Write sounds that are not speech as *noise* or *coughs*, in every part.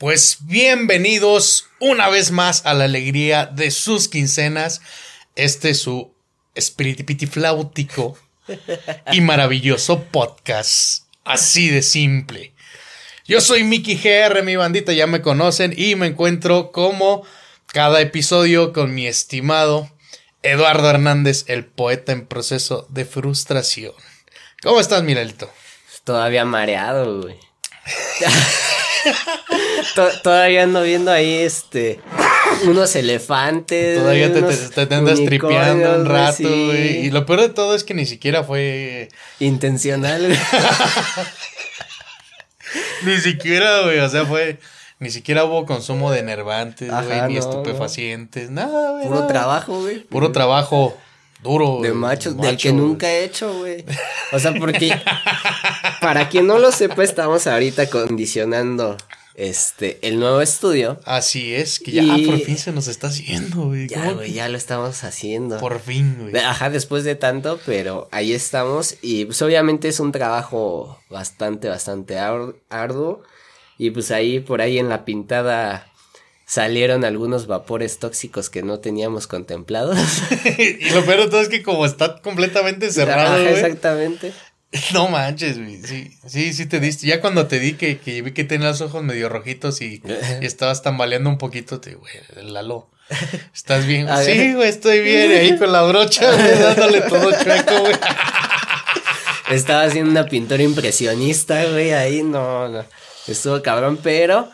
Pues bienvenidos una vez más a la alegría de sus quincenas. Este es su espiripitifláutico y maravilloso podcast. Así de simple. Yo soy Mickey GR, mi bandita ya me conocen y me encuentro como cada episodio con mi estimado Eduardo Hernández, el poeta en proceso de frustración. ¿Cómo estás, Miralito? Todavía mareado, güey. *laughs* todavía ando viendo ahí este unos elefantes. Todavía te, te, te andas tripeando un rato, güey. Y lo peor de todo es que ni siquiera fue intencional, *laughs* ni siquiera, güey. O sea, fue. Ni siquiera hubo consumo de enervantes, güey, ni estupefacientes, nada, güey. Puro trabajo, güey. Puro trabajo duro. De machos, del que nunca he hecho, güey. O sea, porque para quien no lo sepa, estamos ahorita condicionando este, el nuevo estudio. Así es, que ya por fin se nos está haciendo, güey. Ya, güey, ya lo estamos haciendo. Por fin, güey. Ajá, después de tanto, pero ahí estamos. Y pues obviamente es un trabajo bastante, bastante arduo. Y pues ahí, por ahí en la pintada salieron algunos vapores tóxicos que no teníamos contemplados. *laughs* y lo peor de todo es que como está completamente cerrado, Ajá, exactamente. No manches, güey. Sí, sí, sí te diste. Ya cuando te di que, que vi que tenías los ojos medio rojitos y, estabas tambaleando un poquito, te, güey, Lalo. ¿Estás bien? sí, güey, estoy bien. Ahí con la brocha, güey, dándole todo chueco, güey. Estaba haciendo una pintura impresionista, güey, ahí no, no. Estuvo cabrón, pero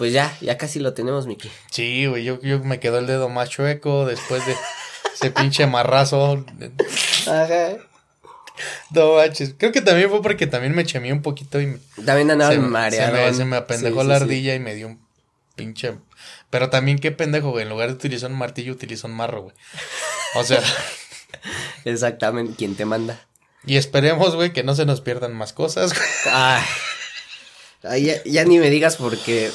pues ya, ya casi lo tenemos, Miki. Sí, güey, yo, yo me quedó el dedo más chueco después de ese pinche marrazo. Ajá. No manches. Creo que también fue porque también me chemí un poquito y. También andaba mareado. Se me, se me apendejó la ardilla y me dio un pinche. Pero también qué pendejo, güey. En lugar de utilizar un martillo, utilizo un marro, güey. O sea. *laughs* Exactamente. ¿Quién te manda? Y esperemos, güey, que no se nos pierdan más cosas. Ay. ya, ya ni me digas porque.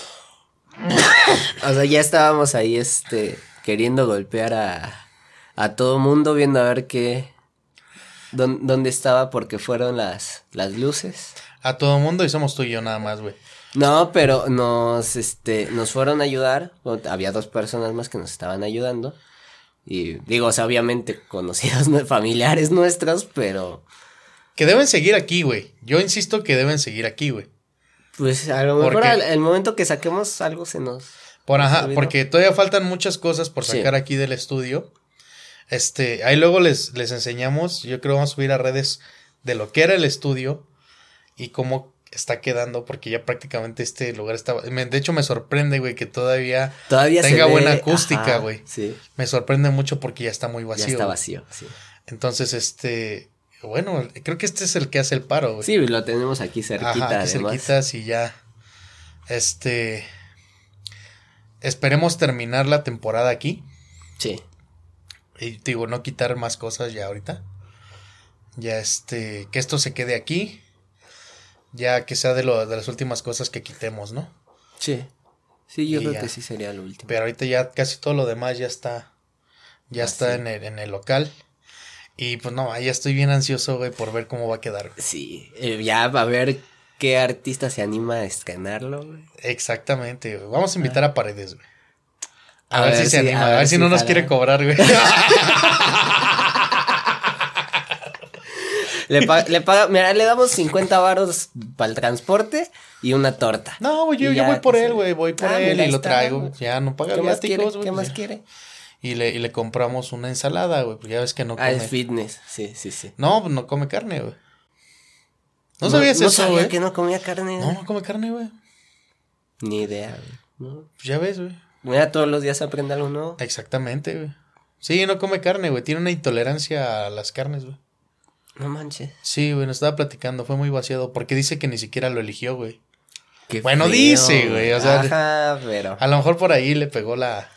*laughs* o sea, ya estábamos ahí, este. Queriendo golpear a. A todo mundo, viendo a ver qué ¿Dónde estaba porque fueron las, las luces? A todo mundo y somos tú y yo nada más, güey. No, pero nos, este, nos fueron a ayudar. Había dos personas más que nos estaban ayudando. Y digo, o sea, obviamente conocidos *laughs* familiares nuestros, pero. Que deben seguir aquí, güey. Yo insisto que deben seguir aquí, güey. Pues a lo mejor el momento que saquemos algo se nos. Por ajá, porque todavía faltan muchas cosas por sacar aquí del estudio. Este, ahí luego les, les enseñamos, yo creo que vamos a subir a redes de lo que era el estudio y cómo está quedando, porque ya prácticamente este lugar está... De hecho, me sorprende, güey, que todavía, todavía tenga buena acústica, güey. Sí. Me sorprende mucho porque ya está muy vacío. Ya está vacío, sí. Entonces, este... Bueno, creo que este es el que hace el paro, güey. Sí, lo tenemos aquí cerquita, Ajá, aquí cerquita, y ya... Este... Esperemos terminar la temporada aquí. Sí. Y digo, no quitar más cosas ya ahorita. Ya este, que esto se quede aquí. Ya que sea de, lo, de las últimas cosas que quitemos, ¿no? Sí. Sí, yo creo que sí sería lo último. Pero ahorita ya casi todo lo demás ya está. Ya ah, está en, el, en el local. Y pues no, ya estoy bien ansioso, güey, por ver cómo va a quedar. Sí, eh, ya va a ver qué artista se anima a estrenarlo, güey. Exactamente, Vamos a invitar ah. a Paredes, güey. A, ver, si se anima, a ver, si, no nos quiere cobrar, güey. *laughs* le, le, paga, mira, le damos 50 varos para el transporte y una torta. No, güey, yo, yo, voy por él, güey, voy por ah, él y lo traigo. Ya no paga ¿Qué más quiere? güey. ¿Qué más quiere? Y le, y le compramos una ensalada, güey, porque ya ves que no come. Ah, es fitness, sí, sí, sí. No, pues no come carne, güey. No, sabías eso, güey. No sabía que no comía carne. No, no come carne, güey. Ni idea, güey. Pues ya ves, güey. Mira, todos los días aprende algo nuevo. Exactamente, güey. Sí, no come carne, güey. Tiene una intolerancia a las carnes, güey. No manches. Sí, güey, nos estaba platicando. Fue muy vaciado. Porque dice que ni siquiera lo eligió, güey. Qué bueno, dice, güey. O sea, Ajá, pero. A lo mejor por ahí le pegó la.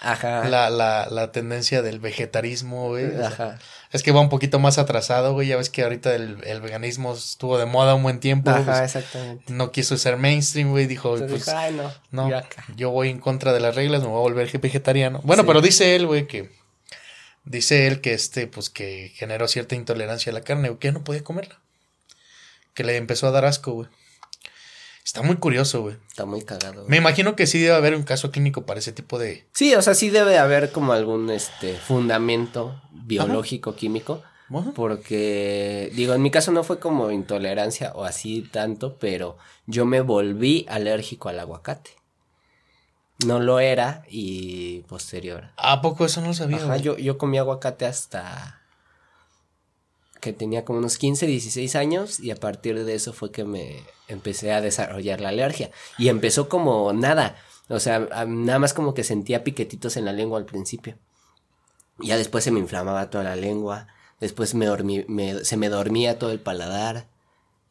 Ajá. La, la, la tendencia del vegetarismo, güey. Ajá. Es que va un poquito más atrasado, güey. Ya ves que ahorita el, el veganismo estuvo de moda un buen tiempo. Ajá, pues, exactamente. No quiso ser mainstream, güey. Dijo, pues, Ay, no. No, yo, voy en contra de las reglas, me voy a volver vegetariano. Bueno, pero dice él, güey, que. Dice él que este, pues que generó cierta intolerancia a la carne, güey, que no podía comerla. Que le empezó a dar asco, güey. Está muy curioso, güey. Está muy cagado. güey. Me imagino que sí debe haber un caso clínico para ese tipo de. Sí, o sea, sí debe haber como algún este fundamento biológico, químico. Ajá. Porque, digo, en mi caso no fue como intolerancia o así tanto, pero yo me volví alérgico al aguacate. No lo era y posterior. ¿A poco eso no lo sabía? Ajá, yo, yo comí aguacate hasta que tenía como unos 15, 16 años y a partir de eso fue que me empecé a desarrollar la alergia. Y empezó como nada, o sea, nada más como que sentía piquetitos en la lengua al principio. Ya después se me inflamaba toda la lengua, después me, dormí, me- se me dormía todo el paladar.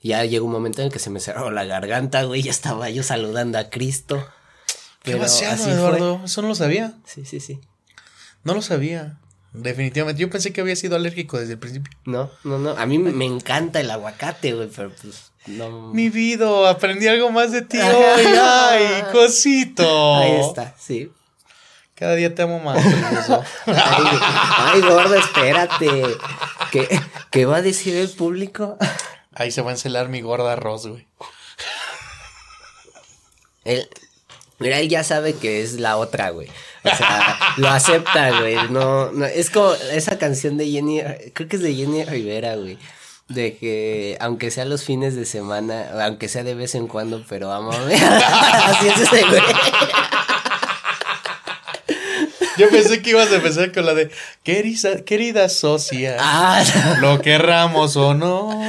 Ya llegó un momento en el que se me cerró la garganta, güey, ya estaba yo saludando a Cristo. Qué Pero vaciado, así fue. Eduardo. Eso no lo sabía. Sí, sí, sí. No lo sabía. Definitivamente. Yo pensé que había sido alérgico desde el principio. No, no, no. A mí me encanta el aguacate, güey, pero pues no. Mi vida, aprendí algo más de ti hoy. ¡Ay, cosito! Ahí está, sí. Cada día te amo más. *laughs* Ay, ay, gordo, espérate. ¿Qué, ¿Qué va a decir el público? Ahí se va a encelar mi gorda arroz, güey. Él, mira, él ya sabe que es la otra, güey. O sea, lo acepta, güey. No, no, es como esa canción de Jenny, creo que es de Jenny Rivera, güey. De que, aunque sea los fines de semana, aunque sea de vez en cuando, pero amame. *laughs* Así es ese, güey. Yo pensé que ibas a empezar con la de querida, querida socia. Ah, Lo querramos o no.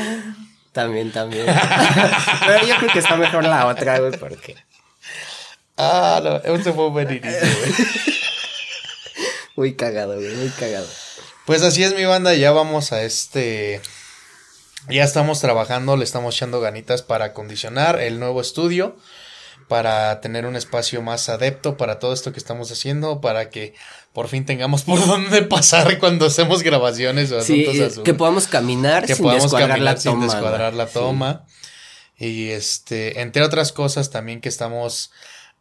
También, también. *laughs* Pero yo creo que está mejor la otra, güey, porque. Ah, no, ese fue un buen inicio, güey. *laughs* Muy cagado, güey, muy cagado. Pues así es mi banda, ya vamos a este... Ya estamos trabajando, le estamos echando ganitas para acondicionar el nuevo estudio, para tener un espacio más adepto para todo esto que estamos haciendo, para que por fin tengamos por *laughs* dónde pasar cuando hacemos grabaciones o Sí, asuntos eh, azules. que podamos caminar que sin podamos descuadrar caminar la sin toma. descuadrar la Sí. toma. Y este, entre otras cosas también que estamos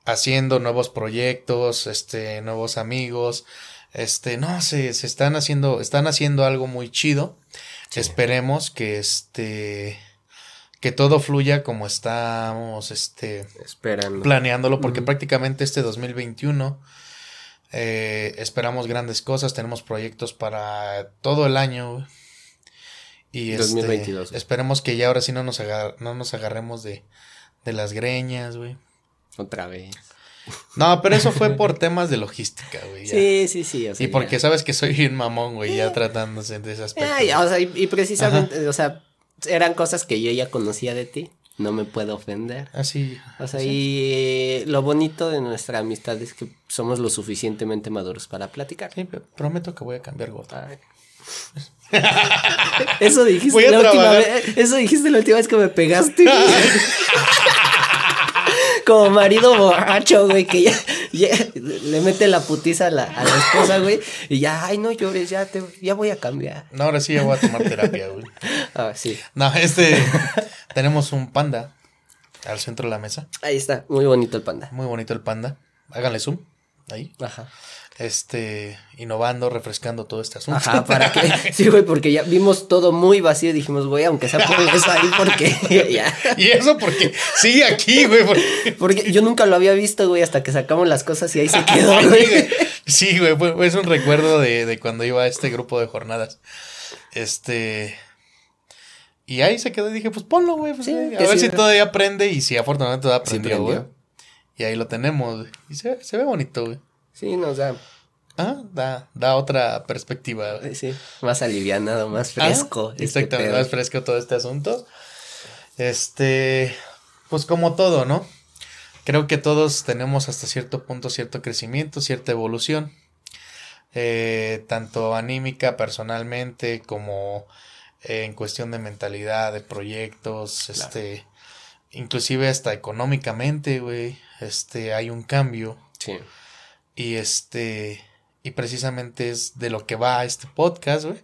haciendo nuevos proyectos, este, nuevos amigos, este, no sé, se están haciendo, están haciendo algo muy chido. Esperemos que este, que todo fluya como estamos, este, Esperando. planeándolo, porque prácticamente este 2021 eh, esperamos grandes cosas, tenemos proyectos para todo el año. Y este, 2022. esperemos que ya ahora sí no nos, agar- no nos agarremos de, de las greñas, güey. Otra vez. No, pero eso fue por temas de logística, güey. Sí, sí, sí. O sea, y porque ya. sabes que soy bien mamón, güey, ya tratándose de ese aspecto. Ah, ya, o sea, y, y precisamente, o sea, eran cosas que yo ya conocía de ti. No me puedo ofender. Así. O sea, y lo bonito de nuestra amistad es que somos lo suficientemente maduros para platicar. Sí, pero prometo que voy a cambiar gota. *laughs* Eso dijiste Voy a la última vez. Eso dijiste la última vez que me pegaste. *laughs* Como marido borracho, güey, que ya, ya le mete la putiza a la, a la esposa, güey. Y ya, ay, no llores, ya te, ya voy a cambiar. No, ahora sí ya voy a tomar terapia, güey. *laughs* Ah, sí. No, este. *laughs* tenemos un panda al centro de la mesa. Ahí está, muy bonito el panda. Muy bonito el panda. Háganle zoom. Ahí. Ajá. Este. Innovando, refrescando todo este asunto. Ajá, para que. *laughs* Sí, güey, porque ya vimos todo muy vacío y dijimos, güey, aunque sea por eso ahí, porque *laughs* ya. Y eso porque sigue aquí, güey. porque- *laughs* Porque yo nunca lo había visto, güey, hasta que sacamos las cosas y ahí se quedó, Sí, güey. Sí, güey. fue- fue- Es un recuerdo de, de cuando iba a este grupo de jornadas. Este. Y ahí se quedó y dije, pues ponlo, güey. pues, Sí, a que ver sí, si güey. todavía aprende. Y si afortunadamente todavía aprendió, güey. y ahí lo tenemos, güey. Y se, se ve bonito, güey. Sí, no, o sea, Ah, da, da otra perspectiva. güey. sí, más alivianado, más fresco. Ah, este exactamente, pedo. más fresco todo este asunto. Este, pues como todo, ¿no? Creo que todos tenemos hasta cierto punto cierto crecimiento, cierta evolución. Eh, tanto anímica, personalmente, como eh, en cuestión de mentalidad, de proyectos, este, inclusive hasta económicamente, güey, este, hay un cambio. Sí. Y este, y precisamente es de lo que va este podcast, güey.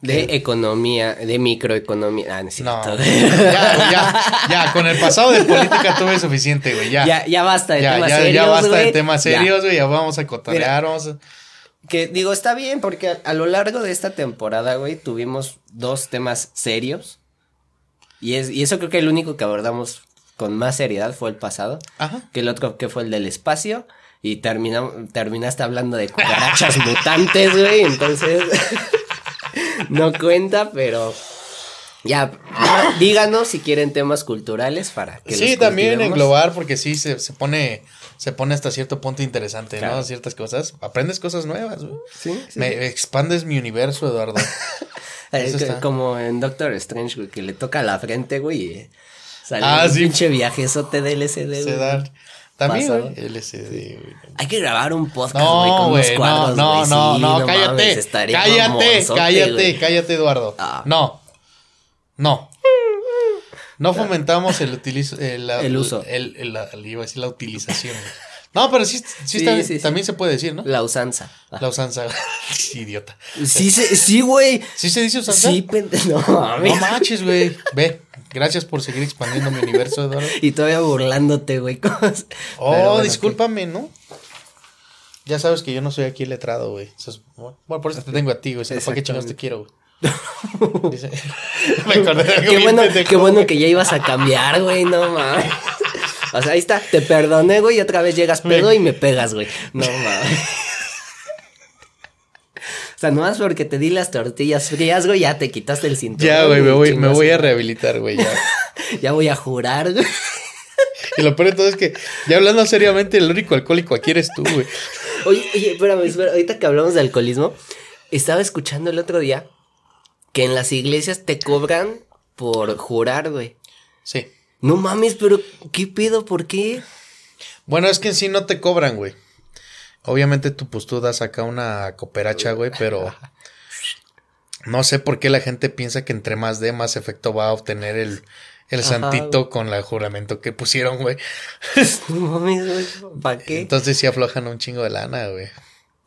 De economía, de microeconomía. Ah, no No, ya, ya, ya, con el pasado de política tuve suficiente, güey, ya. ya, ya basta de ya, temas ya, serios. ya basta de temas serios, güey, ya vamos a cotorrear, vamos a... Que digo, está bien porque a, a lo largo de esta temporada, güey, tuvimos dos temas serios. Y, es, y eso creo que el único que abordamos con más seriedad fue el pasado. Ajá. Que el otro que fue el del espacio. Y termina, terminaste hablando de cucarachas mutantes, güey. Entonces. *laughs* no cuenta, pero. Ya, díganos si quieren temas culturales para que Sí, también englobar, porque sí se, se pone. Se pone hasta cierto punto interesante, Claro. ¿no? Ciertas cosas. Aprendes cosas nuevas, güey. Sí, sí. Me expandes mi universo, Eduardo. *laughs* Como en Doctor Strange, güey, que le toca la frente, güey. Sale Ah, un sí. pinche viajezote de LCD, güey. También, güey, LSD, güey. Hay que grabar un podcast, güey, No, con unos cuadros, no, güey. no, Sí, no, cállate. cállate, cállate, cállate, Eduardo. Ah. No. No. No fomentamos el utilizo, el, El uso. El, el- la- iba a decir la utilización. No, pero sí, sí, Sí, está- sí, sí. también se puede decir, ¿no? La usanza. Ah. La usanza. *laughs* Idiota. Sí, se- sí, güey. ¿Sí se dice usanza? Sí, pendejo. *laughs* No. No manches, güey. Ve. Gracias por seguir expandiendo mi universo, Eduardo. *laughs* Y todavía burlándote, güey. *laughs* Oh, bueno, discúlpame, ¿no? Ya sabes que yo no soy aquí letrado, güey. Bueno, por eso te tengo a ti, güey. ¿Para qué chingados te quiero, güey? Dice- *laughs* Me acordé de algo Qué bueno, pendejo, qué bueno güey. que ya ibas a cambiar, güey, no mames. O sea, ahí está, te perdoné, güey, y otra vez llegas pedo y me pegas, güey. No mames. O sea, nomás porque te di las tortillas frías, güey, ya te quitaste el cinturón. Ya, güey, me voy, me voy a rehabilitar, güey. Ya. *laughs* Ya voy a jurar, güey. Y lo peor de todo es que, ya hablando seriamente, el único alcohólico aquí eres tú, güey. Oye, oye, espérame, espérame, ahorita que hablamos de alcoholismo, estaba escuchando el otro día que en las iglesias te cobran por jurar, güey. Sí. No mames, pero ¿qué pedo? ¿Por qué? Bueno, es que en sí no te cobran, güey. Obviamente tú, pues tú das acá una cooperacha, güey, pero no sé por qué la gente piensa que entre más de más efecto va a obtener el, el Ajá, santito con el juramento que pusieron, güey. *laughs* No mames, güey, ¿para qué? Entonces sí aflojan un chingo de lana, güey.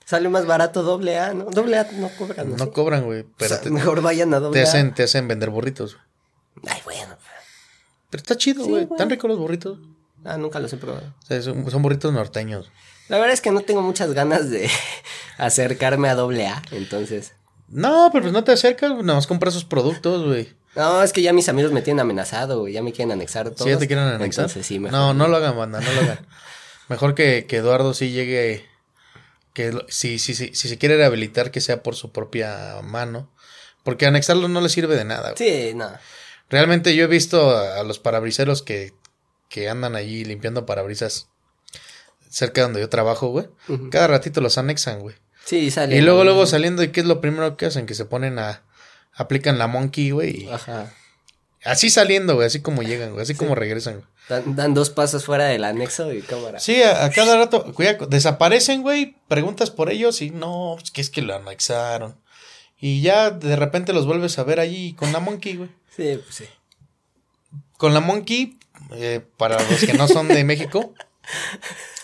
Sale más barato doble A, ¿no? Doble A no cobran, ¿no? No cobran, güey, O pero sea, te, mejor vayan a te doble A. hacen, te hacen vender burritos. güey. Ay, bueno. Pero está chido, Sí, güey. Están ricos los burritos. Ah, nunca los he probado. O sea, son, son burritos norteños. La verdad es que no tengo muchas ganas de *laughs* acercarme a doble A, entonces. No, pero pues no te acercas, nada más compras sus productos, güey. No, es que ya mis amigos me tienen amenazado, güey. Ya me quieren anexar todo. Si ya te quieren anexar. Entonces sí, mejor. No, no lo hagan, banda, no lo hagan. Mejor que, que Eduardo sí llegue. Que si, si, si, si se quiere rehabilitar, que sea por su propia mano. Porque anexarlo no le sirve de nada. güey. Sí, no. Realmente yo he visto a, a los parabriseros que, que andan allí limpiando parabrisas cerca de donde yo trabajo, güey. Cada ratito los anexan, güey. Sí, sale. Y luego, luego saliendo, ¿y qué es lo primero que hacen? Que se ponen a. Aplican la monkey, güey. y Ajá. Así saliendo, güey. Así como llegan, güey. Así como regresan, güey. Dan, dan dos pasos fuera del anexo y cámara. Sí, a, a cada rato, cuidado, desaparecen, güey, preguntas por ellos y no, pues que es que lo anexaron. Y ya de repente los vuelves a ver allí con la monkey, güey. Sí, pues sí. Con la monkey, eh, para los que no son de México, *laughs*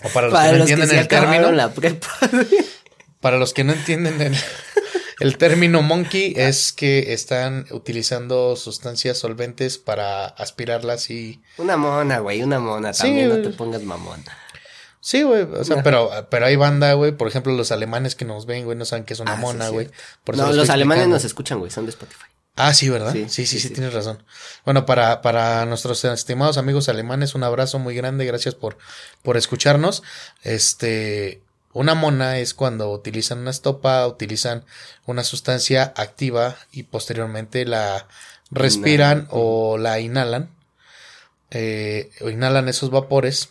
o para los Para que no los entienden el término, la prepa. *laughs* para los que no entienden el, el término monkey, es que están utilizando sustancias solventes para aspirarlas y... una mona, güey, una mona. Sí, También no te pongas mamón. Sí, güey, o sea, pero, pero hay banda, güey, por ejemplo, los alemanes que nos ven, güey, no saben que es una Ah, mona, güey. No, lo los alemanes nos escuchan, güey, son de Spotify. Ah, sí, ¿verdad? Sí, Sí, sí, sí, sí, sí. tienes razón. Bueno, para, para nuestros estimados amigos alemanes, un abrazo muy grande, gracias por, por escucharnos. Este, una mona es cuando utilizan una estopa, utilizan una sustancia activa y posteriormente la respiran Inhalan. o la inhalan. eh, o inhalan esos vapores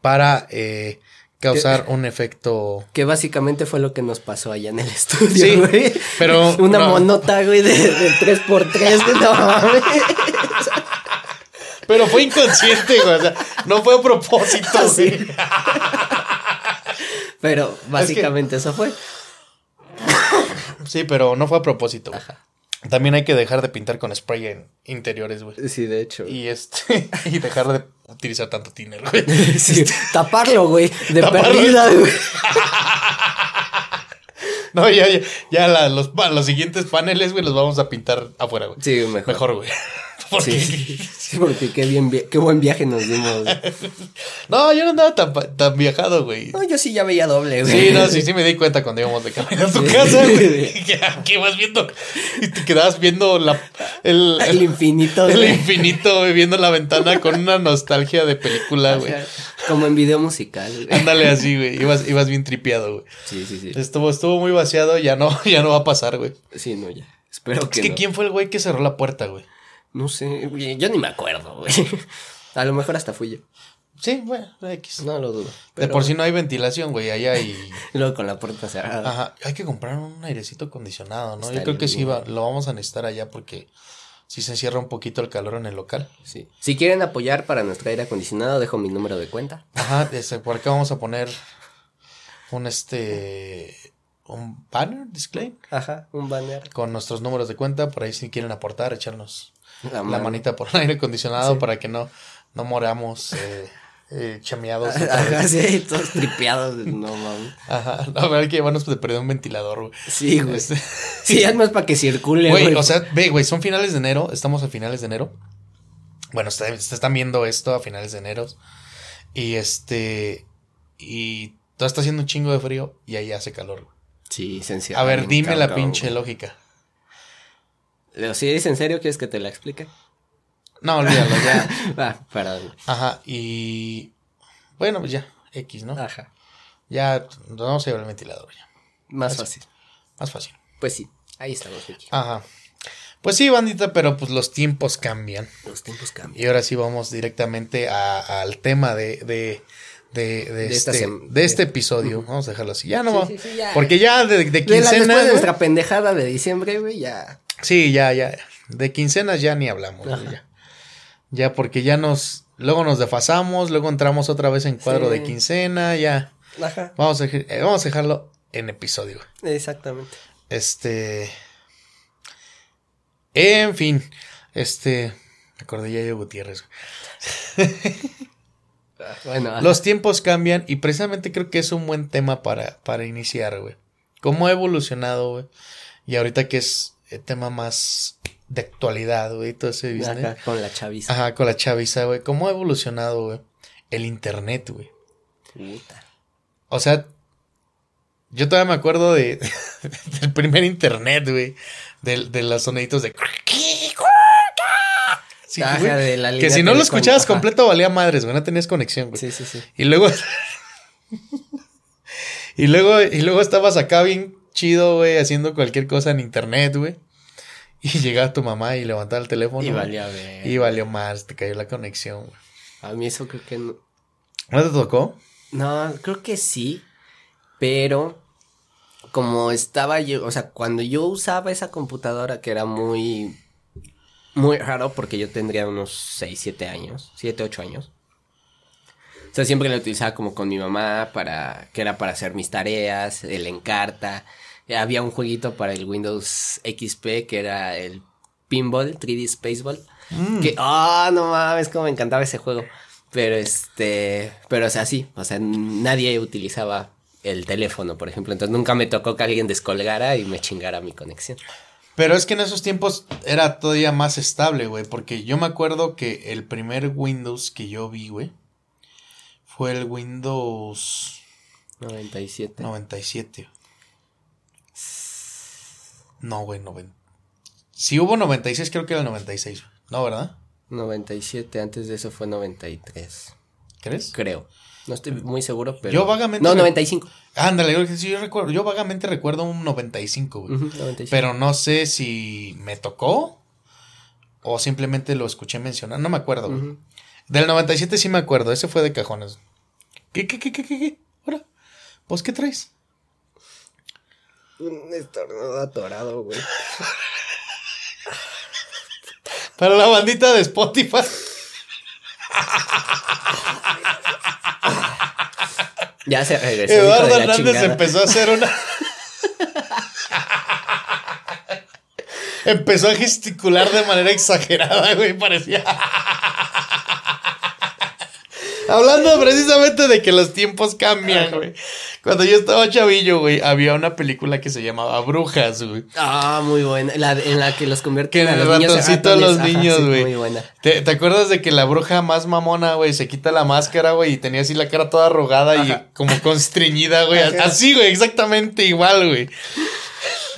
para eh, causar un efecto Que básicamente fue lo que nos pasó allá en el estudio, Sí, güey. pero *laughs* Una no. monota, güey, de, de 3x3, güey, no mames. Pero fue inconsciente, güey. O sea, no fue a propósito, *laughs* Sí. Pero básicamente eso fue. Sí, pero no fue a propósito. güey. También hay que dejar de pintar con spray en interiores, güey. Sí, de hecho. Y este, *laughs* y dejar de utilizar tanto thinner, güey. *laughs* Sí, taparlo, güey, de Taparlo. perdida, güey. *laughs* No, ya, ya, ya la- los, los siguientes paneles, güey, los vamos a pintar afuera, güey. Sí, mejor. Mejor, güey. *laughs* Porque- Sí, sí, porque qué, bien, qué buen viaje nos dimos. *laughs* No, yo no andaba tan, viajado, güey. No, yo sí ya veía doble, güey. Sí, no, *laughs* sí, sí me di cuenta cuando íbamos de camino a tu Sí. casa, güey. Que, que ibas viendo y te quedabas viendo la, el, El el, infinito, el güey. infinito, güey, viendo la ventana con una nostalgia de película, güey. Como en video musical, güey. Ándale así, güey. Ibas, ibas bien tripeado, güey. Sí, sí, sí. Estuvo, estuvo muy vaciado, ya no, ya no va a pasar, güey. Sí, no, ya. Espero Es que que no. quién fue el güey que cerró la puerta, güey. No sé, güey, yo ni me acuerdo, güey. *laughs* A lo mejor hasta fui yo. Sí, bueno, X. No lo dudo. de por sí no hay ventilación, güey, allá y... Y *laughs* luego con la puerta cerrada. Ajá, hay que comprar un airecito acondicionado, ¿no? Yo creo que sí va, lo vamos a necesitar allá porque sí se encierra un poquito el calor en el local. Sí. Si quieren apoyar para nuestro aire acondicionado, dejo mi número de cuenta. Ajá, este, por acá vamos a poner un este un banner display Ajá, un banner. con nuestros números de cuenta, por ahí si quieren aportar, echarnos La, manita por el aire acondicionado Sí. para que no, no moramos eh, eh, chameados. *laughs* Ajá, sí, todos tripeados. No mames. Ajá, no, ver, hay que llevarnos de perder un ventilador, güey. Sí, güey. Este, *laughs* Sí, es más para que circule, Güey, o sea, ve, güey, son finales de enero, estamos a finales de enero. Bueno, ustedes están viendo esto a finales de enero. Y este. Y todo está haciendo un chingo de frío y ahí hace calor. Sí, sencillo. A ver, dime la pinche lógica. Si es en serio, ¿quieres que te la explique? No, olvídalo, ya. *laughs* Ah, perdón. Ajá, y. Bueno, pues ya, X, ¿no? Ajá. Ya, no vamos a llevar el ventilador ya. Más fácil. Más fácil. Pues sí, ahí estamos, Vicky. Ajá. Pues sí, bandita, pero pues los tiempos cambian. Los tiempos cambian. Y ahora sí vamos directamente al tema de, de, de, de este, sem- de este episodio. Vamos a dejarlo así. Ya no Sí, va. sí, sí, ya. Porque ya de, de De la- después de nuestra pendejada de diciembre, güey, ya. Sí, ya, ya. De quincenas ya ni hablamos. Ya. ya, porque ya nos. Luego nos desfasamos, luego entramos otra vez en cuadro Sí. de quincena, ya. Ajá. Vamos a, eh, vamos a dejarlo en episodio. Exactamente. Este. En fin. Este. Me acordé ya de Gutiérrez. *laughs* Ah, Bueno. Los tiempos cambian y precisamente creo que es un buen tema para, para iniciar, güey. ¿Cómo ha evolucionado, güey? Y ahorita que es el tema más de actualidad, güey, todo ese business. Acá, con la chaviza. Ajá, con la chaviza, güey. ¿Cómo ha evolucionado, güey? El internet, güey. Puta. O sea, yo todavía me acuerdo de *laughs* del primer internet, güey. De, de los soniditos de... Sí, Ajá, güey. de la que si no lo escuchabas ajá. completo valía madres, güey. No tenías conexión, güey. Sí, sí, sí. Y luego. *laughs* y luego. Y luego estabas acá bien chido, güey, haciendo cualquier cosa en internet, güey. *laughs* Y llegaba tu mamá y levantaba el teléfono. Y valía. Y valió más, te cayó la conexión, güey. A mí eso creo que no. ¿No te tocó? No, creo que sí. Pero como estaba yo, o sea, cuando yo usaba esa computadora que era muy muy raro porque yo tendría unos 6, 7 años, 7, 8 años. O sea, siempre la utilizaba como con mi mamá para que era para hacer mis tareas, el encarta. Había un jueguito para el Windows XP que era el Pinball, 3D Spaceball. Que, ah, no mames, como me encantaba ese juego. Pero este, pero o sea, sí, o sea, nadie utilizaba el teléfono, por ejemplo. Entonces nunca me tocó que alguien descolgara y me chingara mi conexión. Pero es que en esos tiempos era todavía más estable, güey. Porque yo me acuerdo que el primer Windows que yo vi, güey, fue el Windows 97. 97. No, güey, 90. Si hubo 96, creo que era el 96. güey. No, ¿verdad? 97, antes de eso fue 93. ¿Crees? Creo. No estoy muy seguro, pero. Yo vagamente No, me- 95. Ándale, yo recuerdo. Yo vagamente recuerdo un 95, güey. Ujú, 95. Pero no sé si me tocó o simplemente lo escuché mencionar. No me acuerdo, güey. Del 97 sí me acuerdo. Ese fue de cajones. ¿Qué, qué, qué, qué, qué? qué? ¿Ahora? ¿Vos qué traes? Un estornudo atorado, güey. Para la bandita de Spotify. Ya se regresó. hijo Eduardo de la Hernández chingada. empezó a hacer una. empezó a gesticular de manera exagerada, güey. Parecía. Hablando precisamente de que los tiempos cambian, güey. Cuando yo estaba chavillo, güey, había una película que se llamaba Brujas, güey. Ah, muy buena. La, en la que los Que convierten en a el los en ratoncito a los niños, sí, güey. muy buena. ¿Te, te acuerdas de que la bruja más mamona, güey, se quita la máscara, güey, y tenía así la cara toda arrugada y como constreñida, güey? Así, güey, exactamente igual, güey.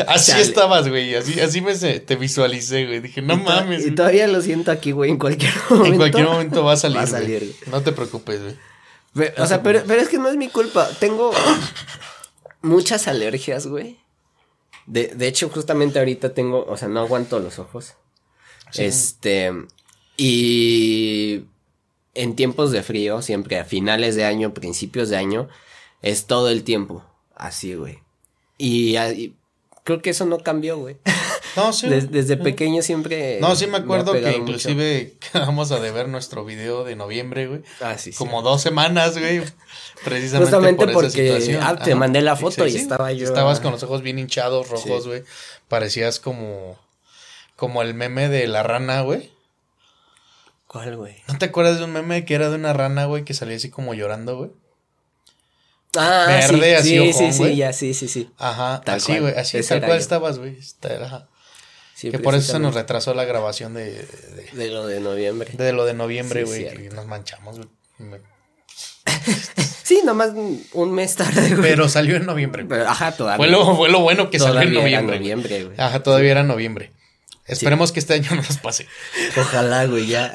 Así estabas, güey, así, así me se- te visualicé, güey. Dije, no Y mames. Y güey. todavía lo siento aquí, güey, en cualquier momento. *laughs* En cualquier momento va a salir. Va a salir, güey. No te preocupes, güey. O sea, pero, pero es que no es mi culpa. Tengo muchas alergias, güey. De, de hecho, justamente ahorita tengo, o sea, no aguanto los ojos. Sí. Este, y en tiempos de frío, siempre a finales de año, principios de año, es todo el tiempo así, güey. Y, y creo que eso no cambió, güey. *laughs* No, sí. Des- desde pequeño siempre. No, sí me acuerdo que inclusive *laughs* quedamos a deber nuestro video de noviembre, güey. Ah, sí, sí. Como dos semanas, güey. *laughs* Precisamente Justamente por esa porque, situación. ah, te mandé la foto y estaba yo, Estabas con los ojos bien hinchados, rojos, güey. Parecías como. Como el meme de la rana, güey. ¿Cuál, güey? ¿No te acuerdas de un meme que era de una rana, güey, que salía así como llorando, güey? Ah, Verde, sí, así, sí, ojón, sí, sí, ya, sí, sí, sí. Ajá, Tal así, güey, así Ese tal cual yo. estabas, güey. Sí, que por eso se nos retrasó la grabación de, de, De lo de noviembre. de lo de noviembre, Sí, güey, que nos manchamos, güey. *laughs* Sí, nomás un un mes tarde, güey. Pero salió en noviembre. Pero, ajá, todavía. Fue lo, fue lo bueno que salió en era noviembre. güey. Ajá, todavía era noviembre. Esperemos que este año no nos pase. Ojalá, güey, ya.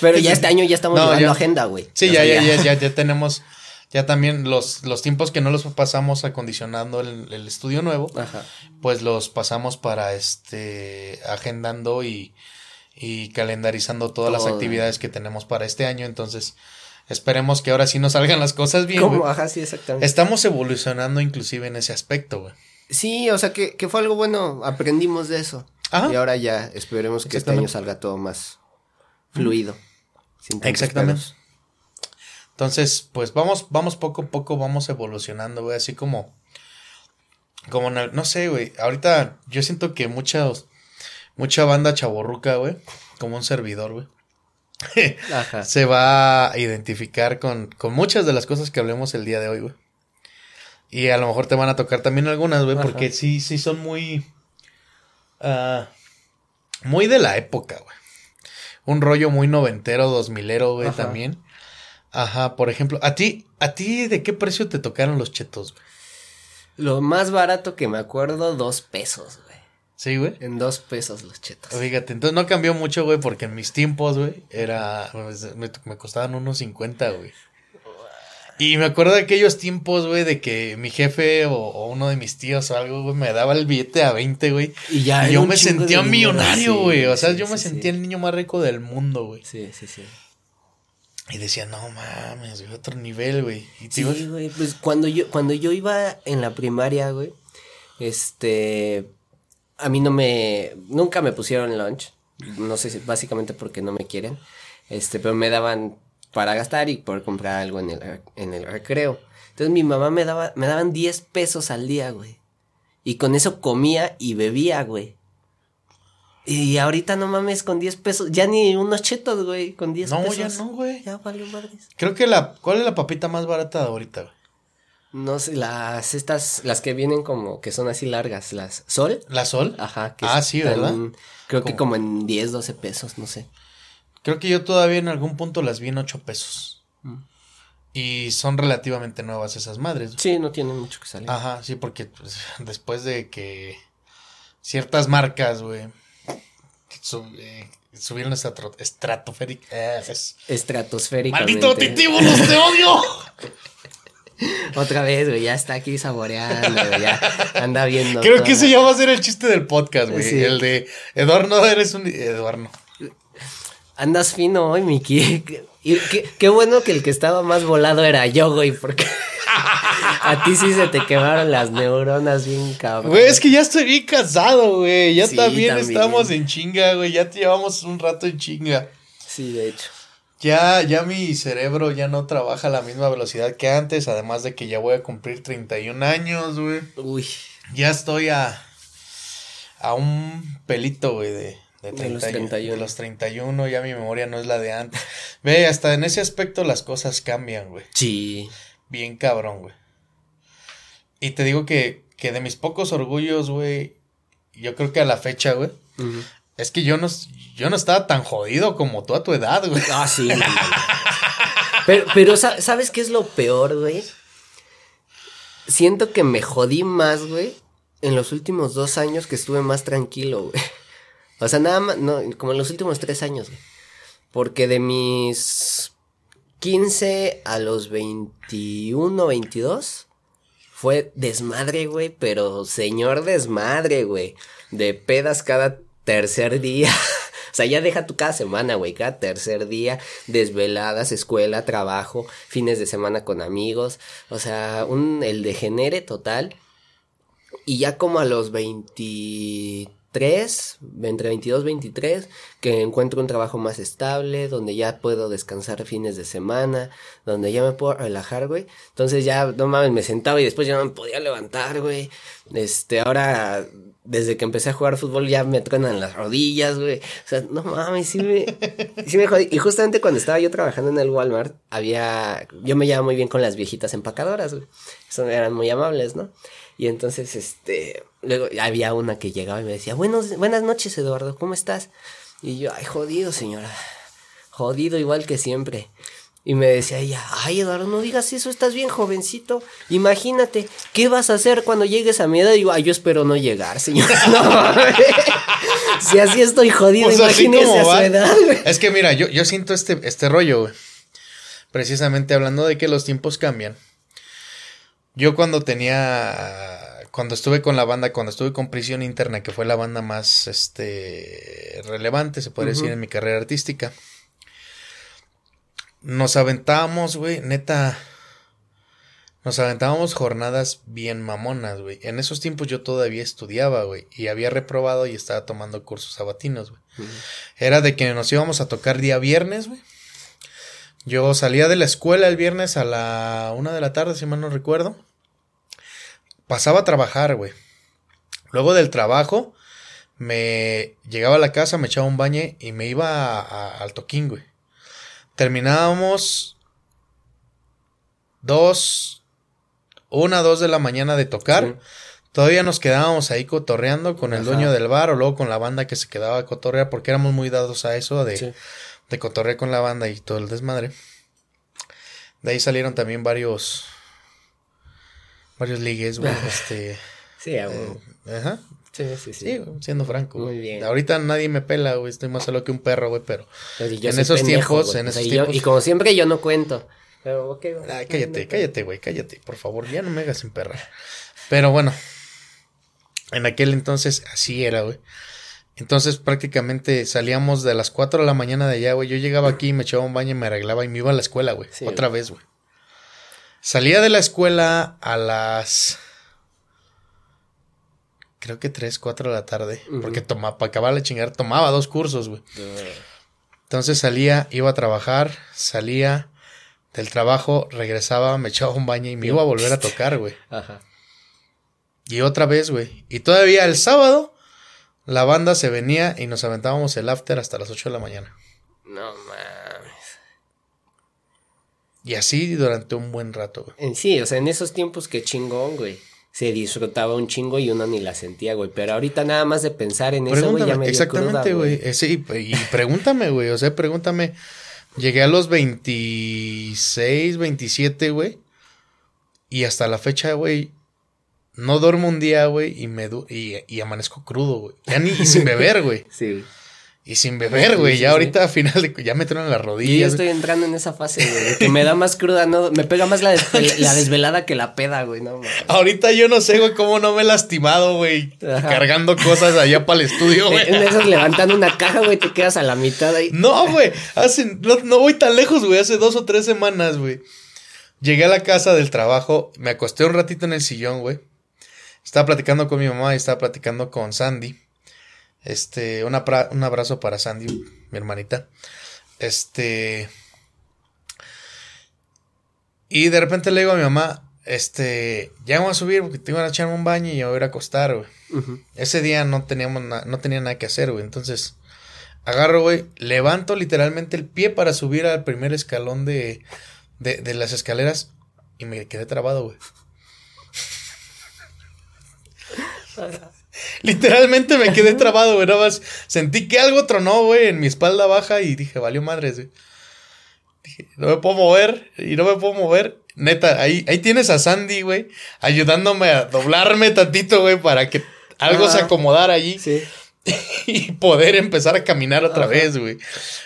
Pero ya este año ya estamos No, llevando ya. agenda, güey. Sí, ya, ya, ya, ya, ya tenemos. Ya también los, los tiempos que no los pasamos acondicionando el, el estudio nuevo, Ajá. pues los pasamos para este agendando y, y calendarizando todas las actividades que tenemos para este año. Entonces, esperemos que ahora sí nos salgan las cosas bien. ¿Cómo? Ajá, sí, exactamente. Estamos evolucionando inclusive en ese aspecto, güey. Sí, o sea, que, que fue algo bueno. Aprendimos de eso. Ajá. Y ahora ya esperemos que este año salga todo más fluido. sin Exactamente. Entonces, pues vamos, vamos poco a poco, vamos evolucionando, güey, así como, como, el- no sé, güey, ahorita yo siento que muchas, mucha banda chaborruca, güey, como un servidor, güey, Ajá. *laughs* se va a identificar con, con muchas de las cosas que hablemos el día de hoy, güey. Y a lo mejor te van a tocar también algunas, güey, porque sí, sí son muy, ah, muy de la época, güey. Un rollo muy noventero, dos milero, güey, Ajá. también. Ajá, por ejemplo, ¿a ti, a ti de qué precio te tocaron los chetos, güey? Lo más barato que me acuerdo, dos pesos, güey. Sí, güey. En dos pesos los chetos. Fíjate, entonces no cambió mucho, güey, porque en mis tiempos, güey, era, pues, me, me costaban unos 50, güey. Y me acuerdo de aquellos tiempos, güey, de que mi jefe o, o uno de mis tíos o algo, güey, me daba el billete a 20, güey. Y ya Y yo me sentía millonario, sí, güey. O sea, sí, yo me sí, sentía el niño más rico del mundo, güey. Sí, sí, sí. Y decía, no mames, güey, otro nivel, güey. Y te ibas- Sí, güey, pues cuando yo, cuando yo iba en la primaria, güey, este, a mí no me, nunca me pusieron lunch, no sé si, básicamente porque no me quieren, este, pero me daban para gastar y poder comprar algo en el, en el recreo. Entonces mi mamá me daba, me daban 10 pesos al día, güey. Y con eso comía y bebía, güey. Y ahorita no mames, con 10 pesos, ya ni unos chetos, güey, con 10 No, pesos. ya no, güey. Ya valió madres. Creo que la, ¿cuál es la papita más barata de ahorita, güey? No sé, las estas, las que vienen como que son así largas, las Sol. ¿La Sol? Ajá, que Ah, sí, ¿verdad? Creo que Como- como en 10, 12 pesos, no sé. Creo que yo todavía en algún punto las vi en 8 pesos. Mm. Y son relativamente nuevas esas madres. güey. Sí, no tienen mucho que salir. Ajá, sí, porque pues, *laughs* después de que ciertas marcas, güey, sub- eh, subieron estratro- estratosféric- eh, es- Estratosféricamente. ¡Maldito titíbulos, te odio! *laughs* Otra vez, güey, ya está aquí saboreando, güey, ya anda viendo. Creo que ese ya va a ser el chiste del podcast, güey. Sí. El de Eduardo, eres un... Eduardo. Andas fino hoy, Miki. *laughs* Y qué, qué bueno que el que estaba más volado era yo, güey, porque *laughs* a ti sí se te quemaron las neuronas bien cabrón. Güey, es que ya estoy bien cansado, güey. Ya Sí, también, también. estamos en chinga, güey. Ya te llevamos un rato en chinga. Sí, de hecho. Ya, ya mi cerebro ya no trabaja a la misma velocidad que antes, además de que ya voy a cumplir 31 años, güey. Uy, Ya estoy a a un pelito, güey, de, de, De los 31, 31. de los 31, ya mi memoria no es la de antes. Ve, hasta en ese aspecto las cosas cambian, güey. sí. Bien cabrón, güey. Y te digo que, que de mis pocos orgullos, güey, yo creo que a la fecha, güey, es que yo no, yo no estaba tan jodido como tú a tu edad, güey. Ah, sí. *laughs* pero, pero, ¿sabes qué es lo peor, güey? Siento que me jodí más, güey, en los últimos dos años que estuve más tranquilo, güey. O sea, nada más, no, como en los últimos tres años, güey. Porque de mis 15 a los 21, 22, fue desmadre, güey, pero señor desmadre, güey. De pedas cada tercer día. *laughs* o sea, ya deja tu cada semana, güey, cada tercer día, desveladas, escuela, trabajo, fines de semana con amigos. O sea, un, el degenere total. Y ya como a los 20 entre 22 y 23, que encuentro un trabajo más estable, donde ya puedo descansar fines de semana, donde ya me puedo relajar, güey. Entonces ya, no mames, me sentaba y después ya no me podía levantar, güey. Este, ahora, desde que empecé a jugar fútbol ya me truenan las rodillas, güey. O sea, no mames, sí me, sí me jodí. Y justamente cuando estaba yo trabajando en el Walmart, había, yo me llevaba muy bien con las viejitas empacadoras, güey. Son, eran muy amables, ¿no? Y entonces, este, luego había una que llegaba y me decía, Buenos, buenas noches, Eduardo, ¿cómo estás? Y yo, ay, jodido, señora. Jodido igual que siempre. Y me decía ella, ay, Eduardo, no digas eso, estás bien jovencito. Imagínate, ¿qué vas a hacer cuando llegues a mi edad? Y digo, ay, yo espero no llegar, señora. *laughs* No, si así estoy jodido, pues imagínese a su edad. Es que mira, yo, yo siento este, este rollo, güey. Precisamente hablando de que los tiempos cambian. Yo cuando tenía, cuando estuve con la banda, cuando estuve con Prisión Interna, que fue la banda más, este, relevante, se puede decir, en mi carrera artística, nos aventábamos, güey, neta, nos aventábamos jornadas bien mamonas, güey. En esos tiempos yo todavía estudiaba, güey, y había reprobado y estaba tomando cursos sabatinos, güey. Era de que nos íbamos a tocar día viernes, güey. Yo salía de la escuela el viernes a la una de la tarde, si mal no recuerdo pasaba a trabajar, güey. Luego del trabajo, me llegaba a la casa, me echaba un baño y me iba al toquín, güey. Terminábamos dos, una, dos de la mañana de tocar. Todavía nos quedábamos ahí cotorreando con el dueño del bar o luego con la banda que se quedaba a cotorrear porque éramos muy dados a eso de, de cotorrear con la banda y todo el desmadre. De ahí salieron también varios varios ligues, güey. *laughs* este. Sí, eh, Ajá. Sí, sí, sí. Sí, siendo franco. Muy bien. Ahorita nadie me pela, güey. Estoy más solo que un perro, güey, pero. en esos tiempos, en esos tiempos. y como siempre, yo no cuento. Pero, ok, Ay, cállate, cállate, güey, cállate. Por favor, ya no me hagas perra. Pero bueno. En aquel entonces así era, güey. Entonces prácticamente salíamos de las 4 de la mañana de allá, güey. Yo llegaba aquí, me echaba un baño, me arreglaba y me iba a la escuela, güey. Otra vez, güey. Salía de la escuela a las. Creo que 3, 4 de la tarde. Porque tomaba, para acabar de chingar, tomaba dos cursos, güey. Entonces salía, iba a trabajar, salía del trabajo, regresaba, me echaba un baño y me iba a volver a tocar, güey. *laughs* Ajá. Y otra vez, güey. Y todavía el sábado, la banda se venía y nos aventábamos el after hasta las 8 de la mañana. No mames. Y así durante un buen rato, güey. Sí, o sea, en esos tiempos que chingón, güey. Se disfrutaba un chingo y uno ni la sentía, güey. Pero ahorita nada más de pensar en eso, güey, ya me Exactamente, güey. Eh, sí, y pregúntame, güey. O sea, pregúntame. Llegué a los 26, 27, güey. Y hasta la fecha, güey, no duermo un día, güey, y me y, y, amanezco crudo, güey. Ya ni sin beber, güey. *laughs* Sí. Y sin beber, güey. ya ahorita al final de, ya me truenan las rodillas. Y yo estoy entrando en esa fase, güey. Que me da más cruda, no, me pega más la, *laughs* la desvelada que la peda, güey. No, ahorita yo no sé, güey, cómo no me he lastimado, güey. Cargando cosas allá para el estudio, *laughs* güey. En esas levantando una caja, güey, te quedas a la mitad ahí. No, güey. Hace, no, no voy tan lejos, güey. Hace dos o tres semanas, güey. Llegué a la casa del trabajo, me acosté un ratito en el sillón, güey. Estaba platicando con mi mamá y estaba platicando con Sandy. Este, un abrazo para Sandy, mi hermanita. Este. Y de repente le digo a mi mamá, este, ya vamos a subir porque tengo que echarme un baño y me voy a ir a acostar, güey. Ese día no teníamos no tenía nada que hacer, güey. Entonces, agarro, güey, levanto literalmente el pie para subir al primer escalón de, de, de las escaleras. y me quedé trabado, güey. *laughs* Literalmente me quedé trabado, güey. Nada más sentí que algo tronó, güey, en mi espalda baja y dije, valió madres, güey. Dije, no me puedo mover y no me puedo mover. Neta, ahí, ahí tienes a Sandy, güey, ayudándome a doblarme tantito, güey, para que algo se acomodara allí. Sí. *laughs* y poder empezar a caminar otra vez, güey.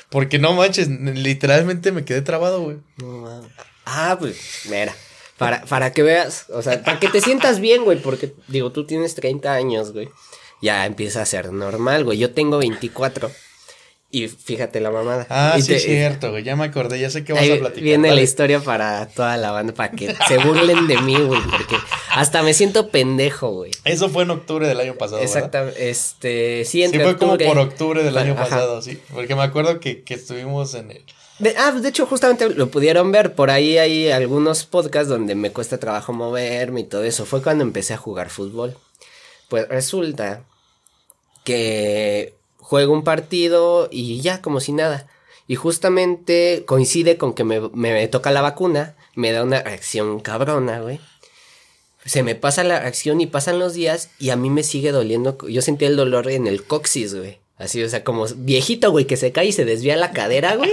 Porque no manches, literalmente me quedé trabado, güey. No mames. Ah, pues, mira. Para, para que veas, o sea, para que te sientas bien, güey, porque, digo, tú tienes 30 años, güey. Ya empieza a ser normal, güey. Yo tengo 24. Y fíjate la mamada. Ah, Y sí, te- es cierto, güey. Ya me acordé, ya sé que vas a platicar. viene Dale. la historia para toda la banda, para que se burlen de mí, güey, porque hasta me siento pendejo, güey. Eso fue en octubre del año pasado. ¿verdad? Exactamente, este, sí, Sí, entre fue como por octubre del año Ajá. pasado, sí. Porque me acuerdo que, que estuvimos en el. De- ah, de hecho, justamente lo pudieron ver. Por ahí hay algunos podcasts donde me cuesta trabajo moverme y todo eso. Fue cuando empecé a jugar fútbol. Pues resulta que juego un partido y ya, como si nada. Y justamente coincide con que me, me toca la vacuna. Me da una reacción cabrona, güey. Se me pasa la reacción y pasan los días y a mí me sigue doliendo. Yo sentí el dolor en el coxis, güey. Así, o sea, como viejito, güey, que se cae y se desvía la cadera, güey.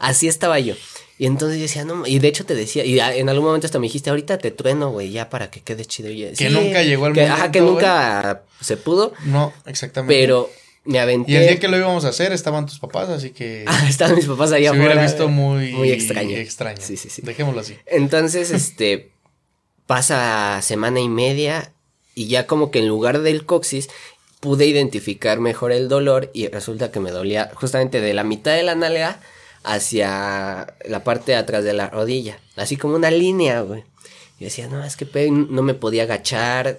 Así estaba yo. Y entonces yo decía, no, y de hecho te decía, y en algún momento hasta me dijiste, ahorita te trueno, güey, ya para que quede chido. Y Que nunca llegó el que, Ajá, que momento, nunca se pudo, No, exactamente. pero me aventé. Y el día que lo íbamos a hacer estaban tus papás, así que. *laughs* Ah, estaban mis papás allá se hubiera afuera. visto muy. Muy extraño. extraño. Sí, sí, sí. Dejémoslo así. Entonces, *laughs* este, pasa semana y media y ya como que en lugar del coxis pude identificar mejor el dolor y resulta que me dolía justamente de la mitad de la nalga hacia la parte de atrás de la rodilla, así como una línea, güey. Y decía, no, es que no me podía agachar,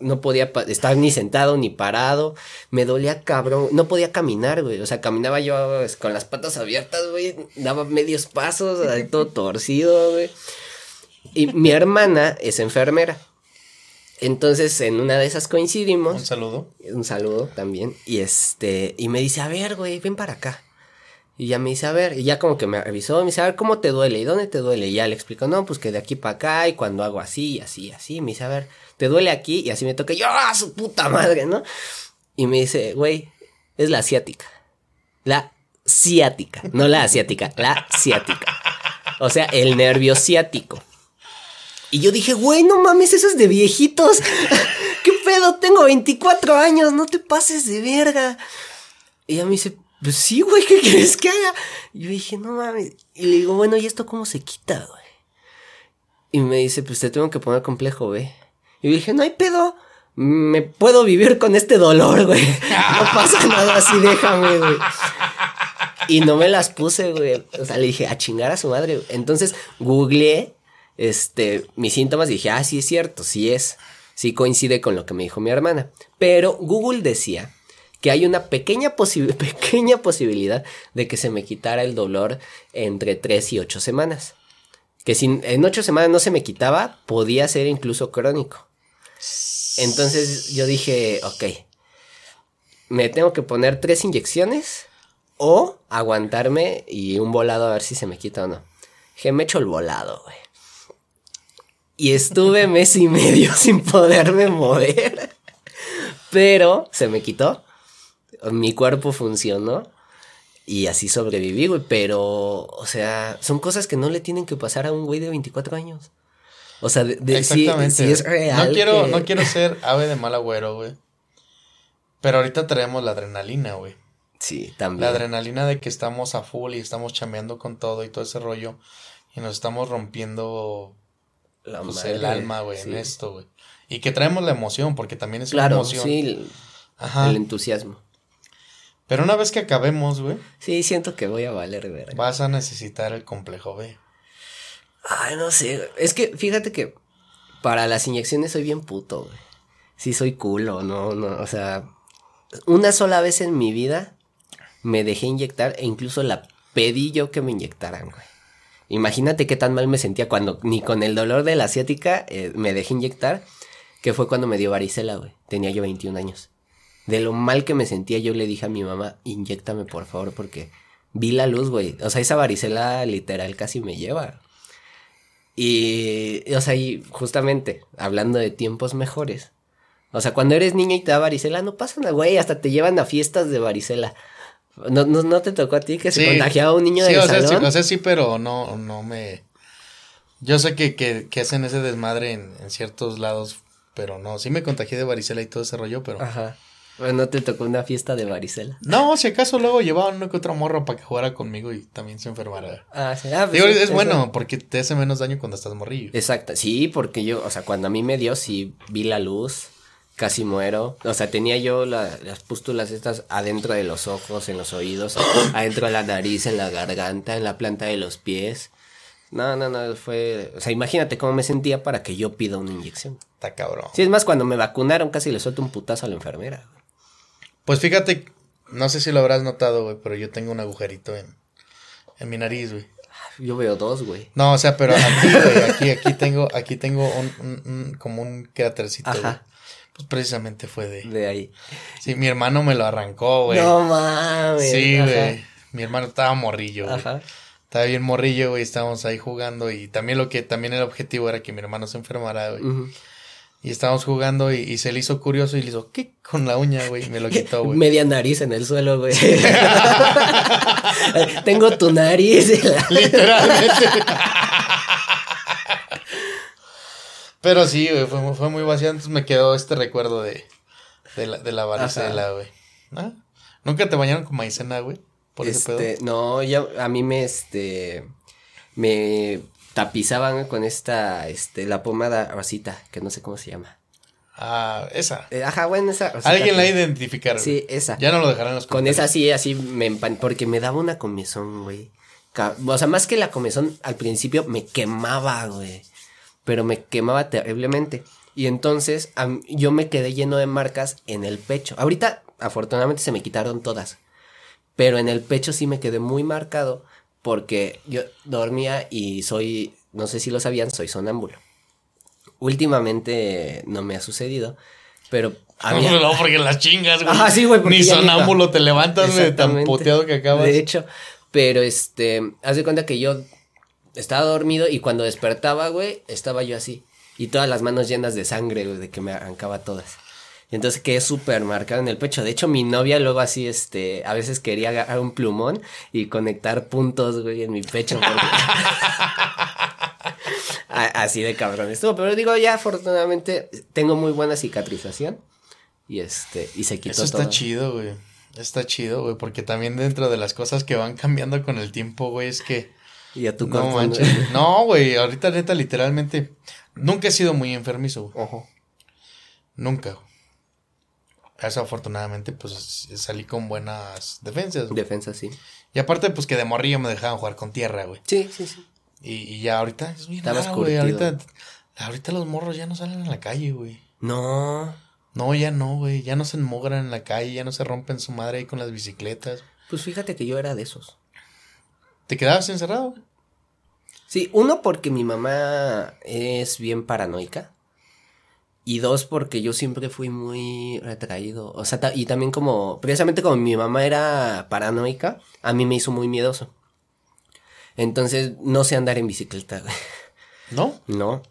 no podía estar ni sentado ni parado, me dolía cabrón, no podía caminar, güey, o sea, caminaba yo con las patas abiertas, güey, daba medios pasos, todo torcido, güey. Y mi hermana es enfermera. Entonces, en una de esas Un coincidimos. saludo. Un saludo también. Y este, y me dice, a ver, güey, ven para acá. Y ya me dice, a ver, y ya como que me revisó, me dice, a ver, ¿cómo te duele? ¿Y dónde te duele? Y ya le explico, no, pues que de aquí para acá, y cuando hago así, así, así, me dice, a ver, ¿te duele aquí? Y así me toca, yo, ¡ah, su puta madre, ¿no? Y me dice, güey, es la asiática. La ciática, no la asiática, la ciática. O sea, el nervio ciático. Y yo dije, güey, no mames, eso es de viejitos. *laughs* ¿Qué pedo? Tengo 24 años, no te pases de verga. Y ella me dice, pues sí, güey, ¿qué quieres que haga? Yo dije, no mames. Y le digo, bueno, ¿y esto cómo se quita, güey? Y me dice, pues te tengo que poner complejo, güey. Y yo dije, no hay pedo. Me puedo vivir con este dolor, güey. *laughs* No pasa nada así, déjame, güey. Y no me las puse, güey. O sea, le dije, a chingar a su madre. Entonces, googleé este, mis síntomas dije, ah, sí es cierto, sí es. Sí coincide con lo que me dijo mi hermana. Pero Google decía que hay una pequeña, posi- *laughs* pequeña posibilidad de que se me quitara el dolor entre 3 y 8 semanas. Que si en 8 semanas no se me quitaba, podía ser incluso crónico. Entonces yo dije, ok, me tengo que poner tres inyecciones o aguantarme y un volado a ver si se me quita o no. Dije, me echo el volado, güey. Y estuve *laughs* mes y medio *laughs* sin poderme mover. Pero se me quitó. Mi cuerpo funcionó. Y así sobreviví, güey. Pero, o sea, son cosas que no le tienen que pasar a un güey de 24 años. O sea, de, de- sí es real. no, quiero, que- no quiero ser ave de mal agüero, güey. Pero ahorita traemos la adrenalina, güey. Sí, también. La adrenalina de que estamos a full y estamos chambeando con todo y todo ese rollo. Y nos estamos rompiendo La pues, madre, el alma, güey, en esto, güey. Y que traemos la emoción, porque también es una Claro, emoción. sí, el, Ajá. el entusiasmo. Pero una vez que acabemos, güey, Sí, siento que voy a valer verga. vas a necesitar el complejo B. Ay, no sé. güey. Es que fíjate que para las inyecciones soy bien puto, güey. Sí, soy culo, no, no. O sea, una sola vez en mi vida me dejé inyectar e incluso la pedí yo que me inyectaran, güey. Imagínate qué tan mal me sentía cuando ni con el dolor de la asiática eh, me dejé inyectar, que fue cuando me dio varicela, güey. Tenía yo 21 años. De lo mal que me sentía, yo le dije a mi mamá, inyectame por favor, porque vi la luz, güey. O sea, esa varicela literal casi me lleva. Y, o sea, y justamente, hablando de tiempos mejores. O sea, cuando eres niña y te da varicela, no pasa nada, güey, hasta te llevan a fiestas de varicela. ¿No, no, no te tocó a ti que se contagiaba un niño sí, o sea, salón? Sí, o sea, sí, pero no, no me... Yo sé que, que, que hacen ese desmadre en, en, ciertos lados, pero no, sí me contagié de varicela y todo ese rollo, pero... Ajá. Bueno, ¿no te tocó una fiesta de varicela? No, si acaso luego llevaban uno que otro morro para que jugara conmigo y también se enfermara. Ah, sí. Ah, pues Digo, sí, es eso. bueno porque te hace menos daño cuando estás morrillo. Exacto, sí, porque yo, o sea, cuando a mí me dio, sí vi la luz, casi muero. O sea, tenía yo la- las pústulas estas adentro de los ojos, en los oídos, *coughs* adentro de la nariz, en la garganta, en la planta de los pies. No, no, no, fue... O sea, imagínate cómo me sentía para que yo pida una inyección. Está cabrón. Sí, es más, cuando me vacunaron casi le suelto un putazo a la enfermera. Pues fíjate, no sé si lo habrás notado, güey, pero yo tengo un agujerito en, en mi nariz, güey. Yo veo dos, güey. No, o sea, pero aquí, güey, aquí, aquí *laughs* tengo, aquí tengo un, un- un- como un crátercito, Ajá. güey. Pues precisamente fue de... De ahí. Sí, mi hermano me lo arrancó, güey. No mames. sí, güey. Mi hermano estaba morrillo, güey. Ajá. Estaba bien morrillo, güey, estábamos ahí jugando y también lo que, también el objetivo era que mi hermano se enfermara, güey. Y estábamos jugando y, y se le hizo curioso y le hizo, ¿qué? Con la uña, güey, me lo quitó, güey. Media nariz en el suelo, güey. *laughs* Tengo tu nariz. *laughs* Literalmente. *laughs* Pero sí, güey, fue, fue muy vacío. Entonces me quedó este recuerdo de, de, la, de la varicela, güey. ¿Ah? ¿Nunca te bañaron con maicena, güey? Por ese pedo. Este, no, ya a mí me, este, me tapizaban con esta, este, la pomada rosita, que no sé cómo se llama. Ah, esa. Eh, ajá, bueno, esa Alguien la identificaron. Sí, esa. Ya no lo dejarán los Con esa sí, así me empan... Porque me daba una comezón, güey. O sea, más que la comezón, al principio me quemaba, güey. Pero me quemaba terriblemente. Y entonces yo me quedé lleno de marcas en el pecho. Ahorita, afortunadamente, se me quitaron todas. Pero en el pecho sí me quedé muy marcado. Porque yo dormía y soy, no sé si lo sabían, soy sonámbulo. Últimamente no me ha sucedido. Pero *laughs* había, No, porque las chingas, güey. Ajá, sí, güey, Ni sonámbulo te levantas, güey, tan puteado que acabas. De hecho, pero este, haz de cuenta que yo estaba dormido y cuando despertaba, güey, estaba yo así. Y todas las manos llenas de sangre, güey, de que me arrancaba todas. Y entonces quedé súper marcado en el pecho. De hecho, mi novia luego así, este, a veces quería agarrar un plumón y conectar puntos, güey, en mi pecho. porque- *laughs* así de cabrón estuvo. Pero digo, ya afortunadamente tengo muy buena cicatrización. Y este, y se quitó Eso está todo. chido, güey. Está chido, güey, porque también dentro de las cosas que van cambiando con el tiempo, güey, es que... Y a tu No manches. *laughs* No, güey, ahorita neta, literalmente, nunca he sido muy enfermizo, güey. Ojo. Nunca. Eso afortunadamente, pues salí con buenas defensas. güey. Defensa, sí. Y aparte, pues que de morrillo me dejaban jugar con tierra, güey. Sí, sí, sí. Y, y ya ahorita es bien Estabas raro, güey. curtido. Ahorita, ahorita los morros ya no salen a la calle, güey. No, No, ya no, güey. Ya no se enmogran en la calle, ya no se rompen su madre ahí con las bicicletas. pues fíjate que yo era de esos. ¿Te quedabas encerrado? Sí, uno porque mi mamá es bien paranoica. Y dos porque yo siempre fui muy retraído. O sea, ta- y también como, precisamente como mi mamá era paranoica, a mí me hizo muy miedoso. Entonces, no sé andar en bicicleta, güey. ¿No? ¿no?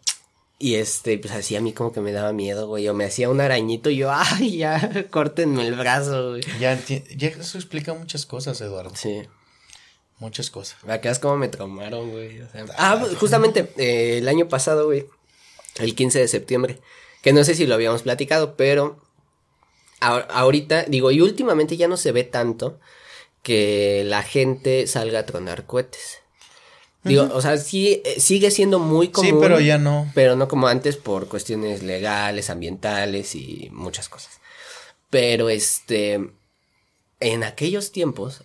Y este, pues así a mí como que me daba miedo, güey. O me hacía un arañito y yo, *laughs* ay, ya, córtenme el brazo, güey. Ya, ya eso explica muchas cosas, Eduardo. Sí. Muchas cosas. Acá es como me traumaron, güey. o sea, ah, pues, justamente eh, el año pasado, güey. El 15 de septiembre. Que no sé si lo habíamos platicado, pero a- ahorita, digo, y últimamente ya no se ve tanto que la gente salga a tronar cohetes. Digo, o sea, sí, eh, sigue siendo muy común. Sí, pero ya no. Pero no como antes por cuestiones legales, ambientales y muchas cosas. Pero este, en aquellos tiempos,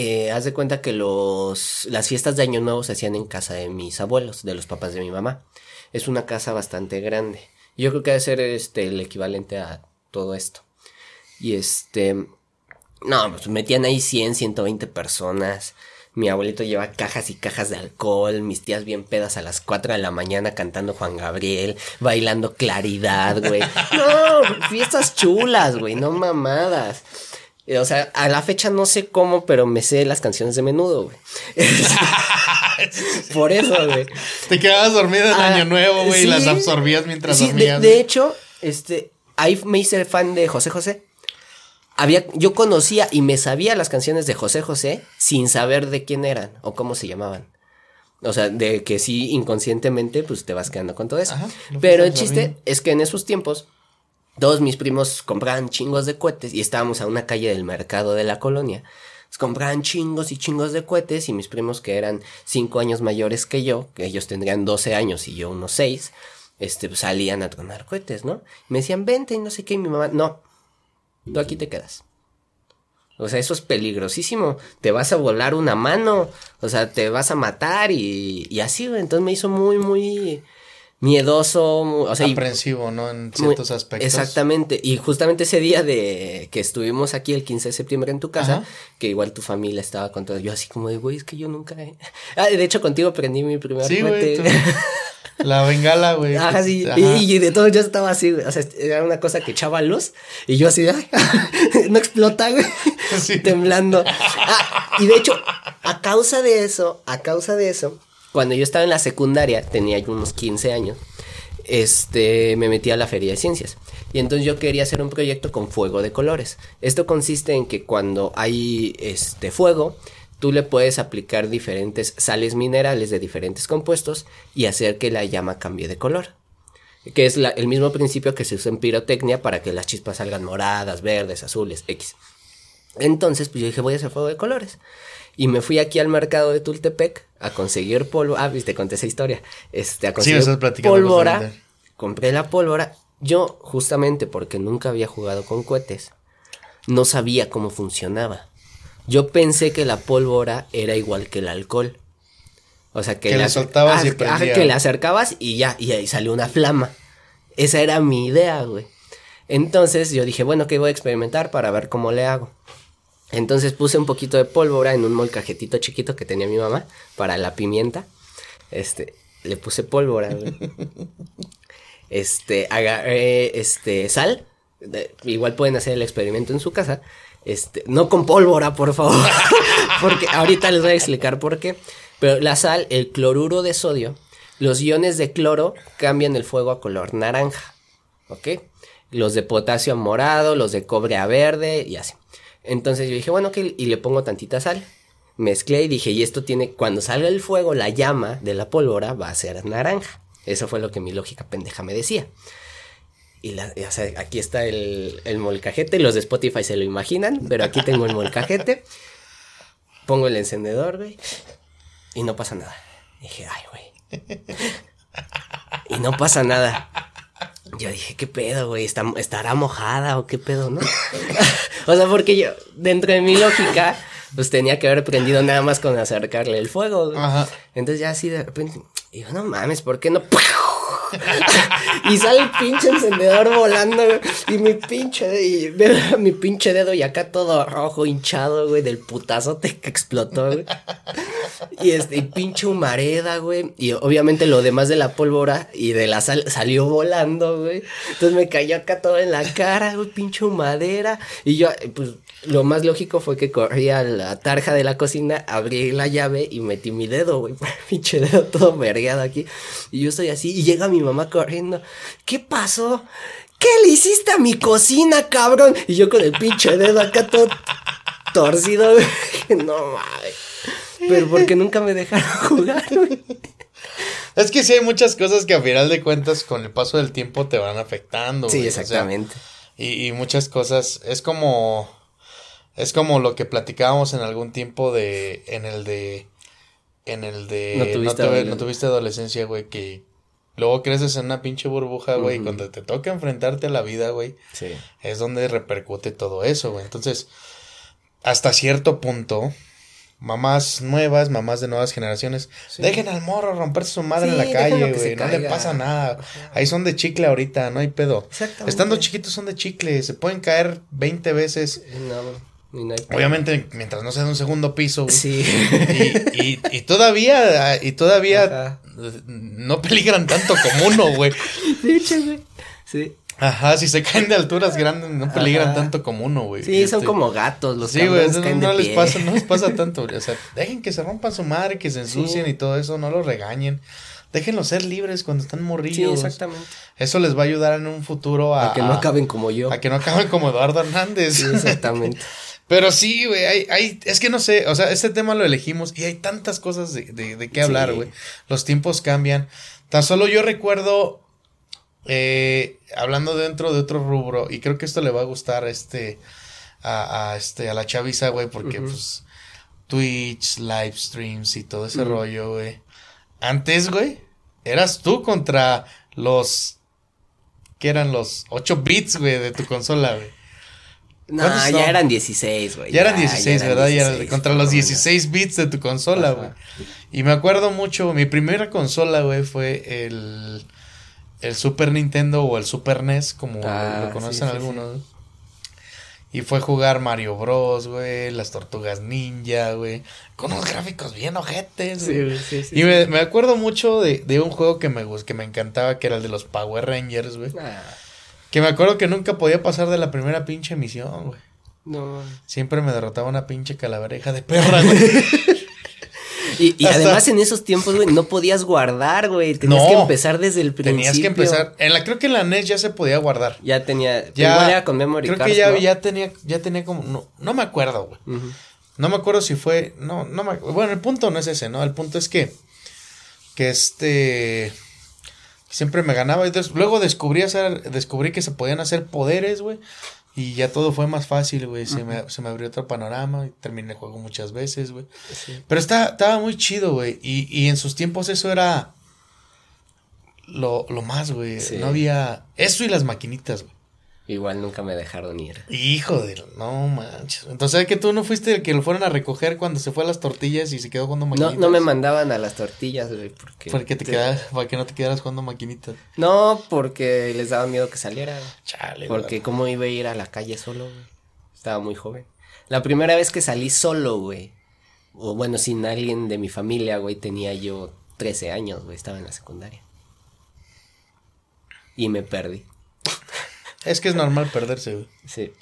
eh, haz de cuenta que los, las fiestas de Año Nuevo se hacían en casa de mis abuelos, de los papás de mi mamá. Es una casa bastante grande. Yo creo que debe ser este, el equivalente a todo esto. Y este, no, pues metían ahí 100, 120 personas. Mi abuelito lleva cajas y cajas de alcohol, mis tías bien pedas a las 4 de la mañana cantando Juan Gabriel, bailando claridad, güey. *laughs* No, fiestas chulas, güey, no mamadas. O sea, a la fecha no sé cómo, pero me sé las canciones de menudo, güey. *laughs* Por eso, güey. Te quedabas dormido en Ah, Año Nuevo, güey, y las absorbías mientras Sí, de, dormías. de güey. hecho, este, ahí me hice fan de José José. Había, yo conocía y me sabía las canciones de José José sin saber de quién eran o cómo se llamaban. O sea, de que sí, inconscientemente, pues te vas quedando con todo eso. Ajá, Pero el chiste es que en esos tiempos, todos mis primos compraban chingos de cohetes y estábamos a una calle del mercado de la colonia. Compraban chingos y chingos de cohetes y mis primos que eran cinco años mayores que yo, que ellos tendrían 12 años y yo unos seis, este, pues, salían a tronar cohetes, ¿no? Me decían, vente y no sé qué, y mi mamá, no, tú aquí te quedas. O sea, eso es peligrosísimo. Te vas a volar una mano. O sea, te vas a matar y, y así. Entonces me hizo muy, muy miedoso. mu- O sea, y- Aprensivo, ¿no? En muy- ciertos aspectos. Exactamente. Y justamente ese día de que estuvimos aquí el 15 de septiembre en tu casa, Ajá. que igual tu familia estaba con todo. Yo así como de, güey, es que yo nunca. he-". Ah, de hecho, contigo prendí mi primer Sí, güey. tú- La bengala, güey. *laughs* Ajá, sí. Ajá. Y, y de todo yo estaba así, güey. O sea, era una cosa que echaba luz. Y yo así, ay, *laughs* no explota, güey. Sí. Temblando. Ah, y de hecho, a causa de eso, a causa de eso, cuando yo estaba en la secundaria, tenía yo unos 15 años, este, me metí a la feria de ciencias. Y entonces yo quería hacer un proyecto con fuego de colores. Esto consiste en que cuando hay este fuego, tú le puedes aplicar diferentes sales minerales de diferentes compuestos y hacer que la llama cambie de color. Que es el mismo principio que se usa en pirotecnia para que las chispas salgan moradas, verdes, azules, X. Entonces, pues yo dije, voy a hacer fuego de colores. Y me fui aquí al mercado de Tultepec a conseguir polvo. Ah, viste, conté esa historia. Este, a conseguir platicando pólvora. Compré la pólvora. Yo, justamente porque nunca había jugado con cohetes, no sabía cómo funcionaba. Yo pensé que la pólvora era igual que el alcohol. O sea, que, Que le la- soltabas y que- ah, que le acercabas y ya, y ahí salió una flama. Esa era mi idea, güey. Entonces yo dije, bueno, que voy a experimentar para ver cómo le hago. Entonces puse un poquito de pólvora en un molcajetito chiquito que tenía mi mamá para la pimienta. Este, le puse pólvora. *laughs* Este, agarré, este, sal. De- igual pueden hacer el experimento en su casa. Este, no con pólvora, por favor. *laughs* Porque ahorita les voy a explicar por qué. Pero la sal, el cloruro de sodio, los iones de cloro cambian el fuego a color naranja. ¿Ok? Los de potasio a morado, los de cobre a verde y así. Entonces yo dije, bueno, ok, y le pongo tantita sal. Mezclé y dije, y esto tiene, cuando salga el fuego, la llama de la pólvora va a ser naranja. Eso fue lo que mi lógica pendeja me decía. Y aquí está el, el molcajete, los de Spotify se lo imaginan, pero aquí tengo el molcajete. Pongo el encendedor, güey, y no pasa nada. Dije, ay, güey. Y no pasa nada. Yo dije, ¿qué pedo, güey? ¿Está- ¿Estará mojada o qué pedo, no? *laughs* o sea, porque yo, dentro de mi lógica, pues tenía que haber prendido nada más con acercarle el fuego. güey. Entonces ya así de repente, digo, no mames, ¿por qué no? *laughs* *laughs* y sale el pinche encendedor volando, y mi pinche, y *laughs* mi pinche dedo y acá todo rojo, hinchado, güey, del putazote que explotó, güey. Y este, y pinche humareda, güey. Y obviamente lo demás de la pólvora y de la sal salió volando, güey. Entonces me cayó acá todo en la cara, güey, pinche humadera. Y yo, pues, lo más lógico fue que corrí a la tarja de la cocina, abrí la llave y metí mi dedo, güey. *laughs* Pinche dedo todo vergueado aquí. Y yo estoy así, y llega mi mamá corriendo. ¿Qué pasó? ¿Qué le hiciste a mi cocina, cabrón? Y yo con el pinche dedo acá todo torcido, güey. *laughs* No mames. Pero porque nunca me dejaron *laughs* jugar, güey. Es que sí hay muchas cosas que a final de cuentas con el paso del tiempo te van afectando. Sí, güey, o sea, exactamente. y, y muchas cosas, es como, es como lo que platicábamos en algún tiempo de, en el de, en el de, No no, tuviste tuve- no tuviste adolescencia, güey, que luego creces en una pinche burbuja, güey, y cuando te toca enfrentarte a la vida, güey, Sí. es donde repercute todo eso, güey. Entonces, hasta cierto punto, mamás nuevas, mamás de nuevas generaciones, Sí. dejen al morro romperse su madre Sí, en la calle, güey, no le pasa nada. Ahí son de chicle ahorita, no hay pedo. Exactamente. Estando chiquitos son de chicle, se pueden caer 20 veces. No. Obviamente, mientras no sea de un segundo piso. güey. Sí. Y, y, y todavía, y todavía Ajá. No peligran tanto como uno, güey. De hecho, güey. Sí. Ajá, si se caen de alturas grandes no peligran tanto como uno, güey. Sí, son este, como gatos los Sí, güey, no, no les pasa, no les pasa *laughs* tanto, O sea, dejen que se rompan su madre, que se ensucien y todo eso, no los regañen. Déjenlos ser libres cuando están morrillos. Sí, exactamente. Eso les va a ayudar en un futuro a... A que no acaben como yo. A que no acaben como Eduardo Hernández. Sí, exactamente. *laughs* Pero sí, güey, hay, hay, es que no sé, o sea, este tema lo elegimos y hay tantas cosas de, de, de qué hablar, güey. Los tiempos cambian. Tan solo yo recuerdo, eh, hablando dentro de otro rubro, y creo que esto le va a gustar este, a, a este, a la chaviza, güey, porque pues Twitch, live streams y todo ese rollo, güey. Antes, güey, eras tú contra los, ¿qué eran los 8 bits, güey, de tu consola, güey. No, ya eran 16, güey. Ya, eran 16, ¿verdad? ya contra los 16 bits de tu consola, güey. Y me acuerdo mucho, mi primera consola, güey, fue el, el Super Nintendo o el Super NES, como ah, lo conocen algunos. Y fue jugar Mario Bros, güey, las Tortugas Ninja, güey, con unos gráficos bien ojetes, güey. Sí, sí, y me, me, acuerdo mucho de, de, un juego que me, que me encantaba, que era el de los Power Rangers, güey. Ah. Que me acuerdo que nunca podía pasar de la primera pinche misión, güey. No. Siempre me derrotaba una pinche calavereja de perra, güey. *laughs* y, además en esos tiempos, güey, no podías guardar, güey. Tenías que empezar desde el principio. Tenías que empezar. En la, creo que en la NES ya se podía guardar. Ya tenía. Ya, igual era con memory Creo que ya, ya tenía, ya tenía como. No, no me acuerdo, güey. No me acuerdo si fue. No, no me Bueno, el punto no es ese, ¿no? El punto es que. Que este. Siempre me ganaba. Y luego descubrí, hacer, descubrí que se podían hacer poderes, güey. Y ya todo fue más fácil, güey. Se, me, se me abrió otro panorama. Y terminé el juego muchas veces, güey. Pero está, estaba muy chido, güey. Y, y en sus tiempos eso era lo, lo más, güey. No había. Eso y las maquinitas, güey. Igual nunca me dejaron ir. Hijo de... No manches. Entonces, que tú no fuiste el que lo fueron a recoger cuando se fue a las tortillas y se quedó jugando maquinitas? No, no me mandaban a las tortillas, güey, porque... Porque te, quedas, para que no te quedaras jugando maquinitas. No, porque les daba miedo que saliera. Chale, Porque cómo iba a ir a la calle solo, güey. Estaba muy joven. La primera vez que salí solo, güey. O bueno, sin alguien de mi familia, güey, tenía yo 13 años, güey. Estaba en la secundaria. Y me perdí. Es que es normal perderse, güey. Sí.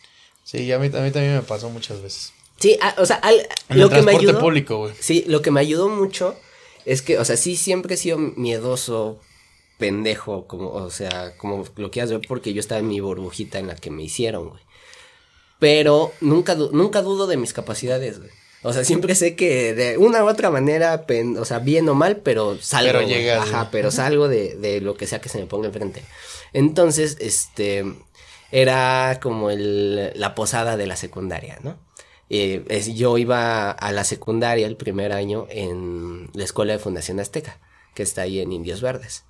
Sí, a mí, a mí también me pasó muchas veces. Sí, o sea, lo que me ayudó. público, güey. Sí, lo que me ayudó mucho es que, o sea, sí siempre he sido miedoso, pendejo, como, o sea, como lo quieras ver, porque yo estaba en mi burbujita en la que me hicieron, güey. Pero nunca, nunca dudo de mis capacidades, güey. O sea, siempre sé que de una u otra manera, o sea, bien o mal, pero salgo. Pero llegas. Ajá, pero salgo de, de lo que sea que se me ponga enfrente. Entonces, este, era como el, la posada de la secundaria, ¿no? Yo iba a la secundaria el primer año en la escuela de Fundación Azteca, que está ahí en Indios Verdes.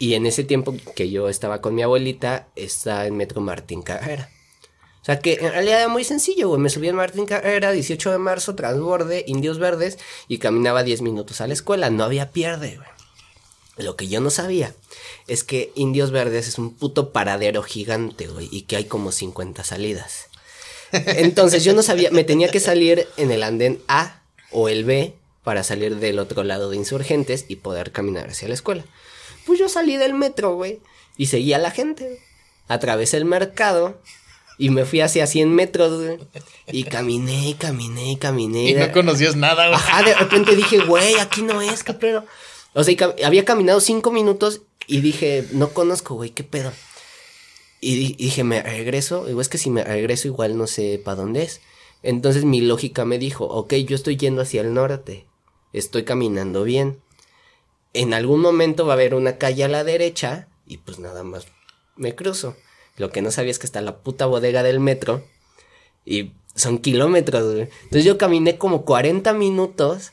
Y en ese tiempo que yo estaba con mi abuelita, está en Metro Martín Carrera. O sea que en realidad era muy sencillo, güey. Me subí en Martín Carrera, 18 de marzo, transborde, Indios Verdes, y caminaba 10 minutos a la escuela. No había pierde, güey. Lo que yo no sabía es que Indios Verdes es un puto paradero gigante, güey, y que hay como 50 salidas. Entonces yo no sabía, me tenía que salir en el andén A o el B para salir del otro lado de insurgentes y poder caminar hacia la escuela. Pues yo salí del metro, güey, y seguí a la gente. Atravesé el mercado y me fui hacia 100 metros, güey. Y caminé, caminé, caminé. Y no conocías nada, güey. Ajá, de repente dije, güey, aquí no es, caprero. O sea, había caminado cinco minutos y dije, no conozco, güey, ¿qué pedo? Y dije, me regreso. Es que si me regreso, igual no sé para dónde es. Entonces mi lógica me dijo, ok, yo estoy yendo hacia el norte. Estoy caminando bien. En algún momento va a haber una calle a la derecha y pues nada más me cruzo. Lo que no sabía es que está la puta bodega del metro y son kilómetros. Entonces yo caminé como 40 minutos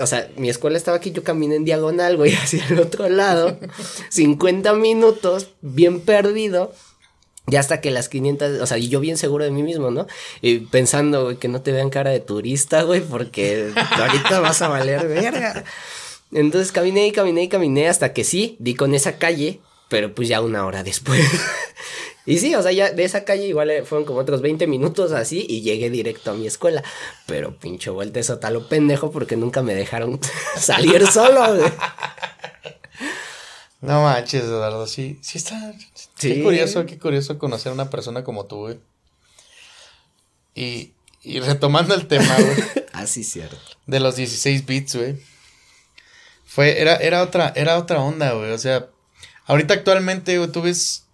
o sea, mi escuela estaba aquí, yo caminé en diagonal, güey, *laughs* hacia el otro lado, 50 minutos, bien perdido. Y hasta que las 500, o sea, y yo bien seguro de mí mismo, ¿no? Y pensando, que no te vean cara de turista, güey, porque ahorita vas a valer verga. Entonces caminé y caminé y caminé hasta que sí, di con esa calle, pero pues ya una hora después. Y sí, o sea, ya de esa calle igual eh, fueron como otros 20 minutos así y llegué directo a mi escuela. Pero pinche vuelta eso talo pendejo porque nunca me dejaron *laughs* salir solo, güey. No manches, Eduardo, sí, sí está. Sí. Qué curioso, qué curioso conocer a una persona como tú, güey. Y, y retomando el tema, güey, *laughs* Ah, sí, cierto. de los 16 bits, güey. Fue, era, era otra, era otra onda, güey. O sea, ahorita actualmente, güey, tú ves.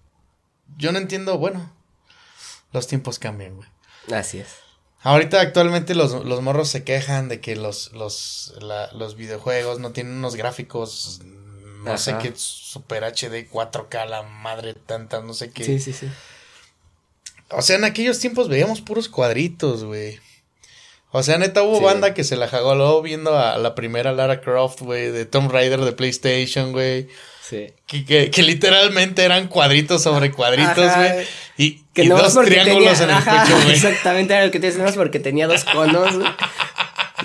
Yo no entiendo, bueno. Los tiempos cambian, güey. Así es. Ahorita actualmente los, los morros se quejan de que los, los, la- los videojuegos no tienen unos gráficos, no sé qué, super HD, 4K, la madre tanta, no sé qué. Sí, sí, sí. O sea, en aquellos tiempos veíamos puros cuadritos, güey. O sea, neta, hubo Sí. banda que se la jagó viendo a la primera Lara Croft, güey, de Tomb Raider de PlayStation, güey. Sí. Que, que, que literalmente eran cuadritos sobre cuadritos, güey. Y, Que y no dos triángulos tenía- en el ajá, pecho, güey. Exactamente, era lo que te decía, no es porque tenía dos conos. güey.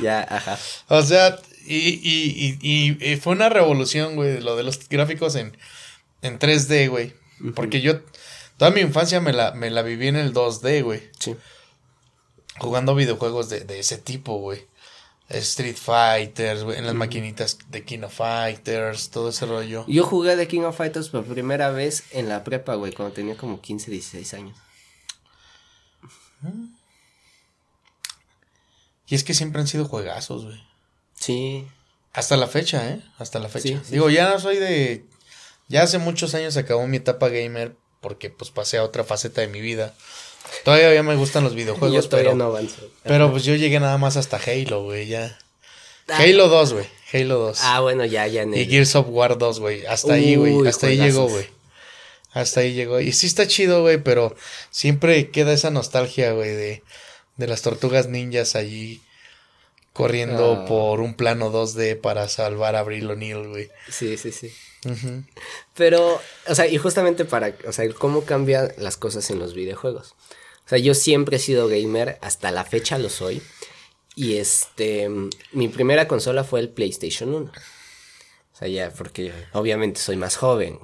ya, ajá. O sea, y, y, y, y- y fue una revolución, güey, lo de los gráficos en, en 3D, güey. Porque yo, toda mi infancia me la, me la viví en el 2D, güey. Sí. Jugando videojuegos de, de ese tipo, güey. Street Fighters, güey, en las maquinitas de King of Fighters, todo ese rollo. Yo jugué The King of Fighters por primera vez en la prepa, güey, cuando tenía como 15, 16 años. Y es que siempre han sido juegazos, güey. Sí. Hasta la fecha, ¿eh? Hasta la fecha. Sí, sí, Digo, ya no soy de... Ya hace muchos años acabó mi etapa gamer porque pues pasé a otra faceta de mi vida. Todavía me gustan los videojuegos, yo pero... no avanzo. Pero pues yo llegué nada más hasta Halo, güey, ya. Ah. Halo 2, güey. Halo 2. Ah, bueno, ya, ya en y. Gears of War 2, güey. Hasta ahí, güey. Hasta ahí llegó, güey. Hasta ahí llegó. Y sí está chido, güey, pero siempre queda esa nostalgia, güey, de, de las tortugas ninjas allí corriendo Ah. por un plano 2D para salvar a Abril O'Neill, güey. Sí, sí, sí. Pero, o sea, y justamente para, o sea, cómo cambian las cosas en los videojuegos. O sea, yo siempre he sido gamer, hasta la fecha lo soy. Y este, mi primera consola fue el PlayStation 1. O sea, ya, porque obviamente soy más joven.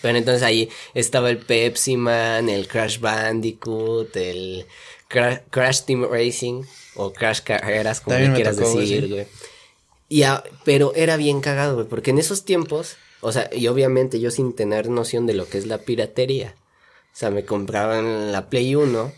Pero entonces ahí estaba el Pepsi Man, el Crash Bandicoot, el Cra- Crash Team Racing o Crash Carreras, como le quieras tocó, decir, güey. Y a- pero era bien cagado, güey, porque en esos tiempos, o sea, y obviamente yo sin tener noción de lo que es la piratería, sea, me compraban la Play 1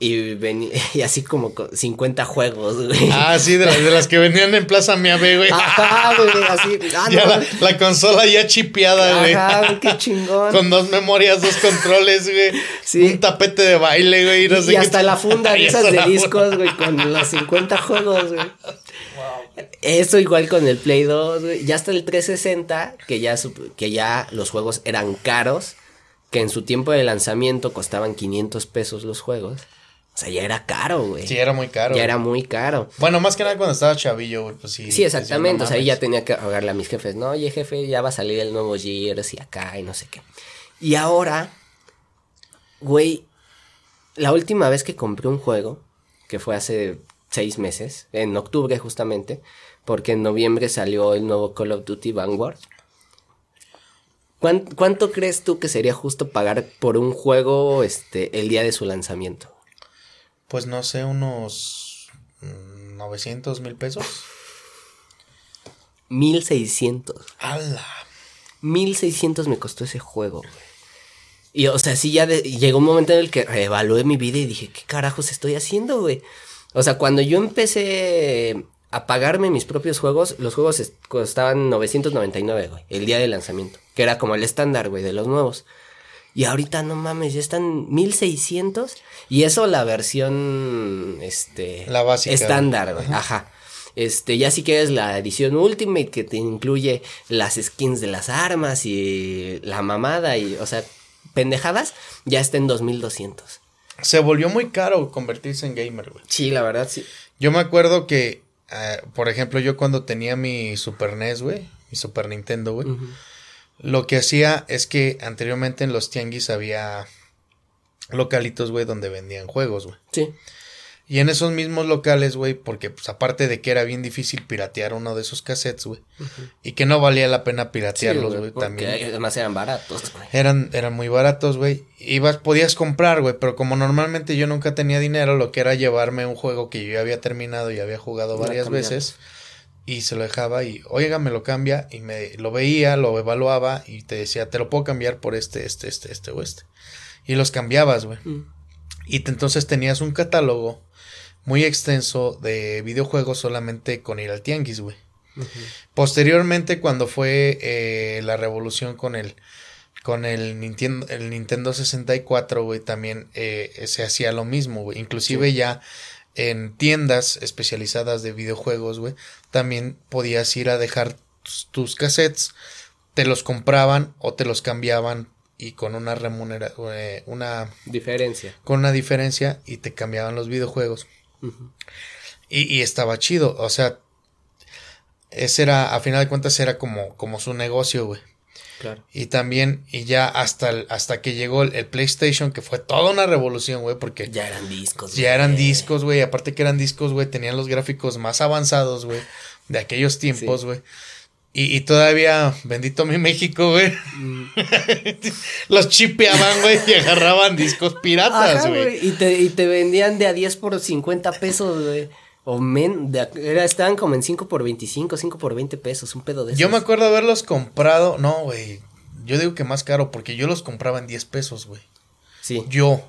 y venía, *laughs* y así como con 50 juegos, güey. Ah, sí, de, las- de las que vendían en Plaza Miave, güey. Ajá, güey, así. Ah, ya no, la, la consola ya chipeada, güey. Ajá, qué chingón. Con dos memorias, dos controles, güey. Sí. Un tapete de baile, güey. y no sé y hasta la funda de *laughs* Y esas de discos, güey, con los 50 juegos, güey. Eso igual con el Play 2, güey. Ya hasta el 360, que ya, que ya los juegos eran caros, que en su tiempo de lanzamiento costaban 500 pesos los juegos. O sea, ya era caro, güey. Sí, era muy caro. ya güey. era muy caro. Bueno, más que nada cuando estaba chavillo, güey, pues sí. Sí, exactamente. no o sea, ahí ya tenía que rogarle a mis jefes, no, oye, jefe, ya va a salir el nuevo Gears y acá y no sé qué. Y ahora, güey, la última vez que compré un juego, que fue hace seis meses, en octubre justamente, porque en noviembre salió el nuevo Call of Duty Vanguard. ¿Cuán- ¿Cuánto crees tú que sería justo pagar por un juego este, el día de su lanzamiento? Pues no sé, unos mm, 900 mil pesos. 1600. ¡Hala! 1600 me costó ese juego, güey. Y, o sea, sí, ya de- llegó un momento en el que reevalué mi vida y dije, ¿qué carajos estoy haciendo, güey? O sea, cuando yo empecé a pagarme mis propios juegos, los juegos costaban 999, güey, el día de lanzamiento, que era como el estándar, güey, de los nuevos. Y ahorita, no mames, ya están 1600. Y eso la versión, este... La básica, Estándar, güey. Ajá. Este, ya si quieres la edición Ultimate que te incluye las skins de las armas y la mamada y, o sea, pendejadas, ya está en 2200. Se volvió muy caro convertirse en gamer, güey. Sí, la verdad, sí. Yo me acuerdo que, eh, por ejemplo, yo cuando tenía mi Super NES, güey, mi Super Nintendo, güey, lo que hacía es que anteriormente en los tianguis había localitos, güey, donde vendían juegos, güey. Sí. Y en esos mismos locales, güey, porque pues aparte de que era bien difícil piratear uno de esos cassettes, güey, y que no valía la pena piratearlos, güey, también. además eran baratos, güey. Eran, eran muy baratos, güey. Ibas, podías comprar, güey, pero como normalmente yo nunca tenía dinero, lo que era llevarme un juego que yo ya había terminado y había jugado varias veces y se lo dejaba y, oiga, me lo cambia y me lo veía, lo evaluaba y te decía, te lo puedo cambiar por este, este, este, este o este. Y los cambiabas, güey. Mm. Y te- entonces tenías un catálogo muy extenso de videojuegos solamente con ir al tianguis, güey. Posteriormente, cuando fue eh, la revolución con el con el Nintendo, el Nintendo 64, güey, también eh, se hacía lo mismo, güey. Inclusive ya en tiendas especializadas de videojuegos, güey, también podías ir a dejar tus, cassettes, te los compraban o te los cambiaban y con una remunera, eh, una Diferencia. con una diferencia y te cambiaban los videojuegos. Y, y estaba chido, o sea, ese era, a final de cuentas, era como, como su negocio, güey. Claro. Y también, y ya hasta, el- hasta que llegó el, el PlayStation, que fue toda una revolución, güey, porque ya, Ya eran discos. eran güey. discos, güey, aparte que eran discos, güey, tenían los gráficos más avanzados, güey, de aquellos tiempos, Sí. Y, y todavía, bendito mi México, güey, Mm. *laughs* los chipeaban, güey, y agarraban discos piratas, Ajá, güey. Y te, y te vendían de a 10 por 50 pesos, güey. O men, de, era, estaban como en 5 por 25, 5 por 20 pesos, un pedo de esos. Yo me acuerdo haberlos comprado. No, güey. Yo digo que más caro porque yo los compraba en 10 pesos, güey. Sí. Yo.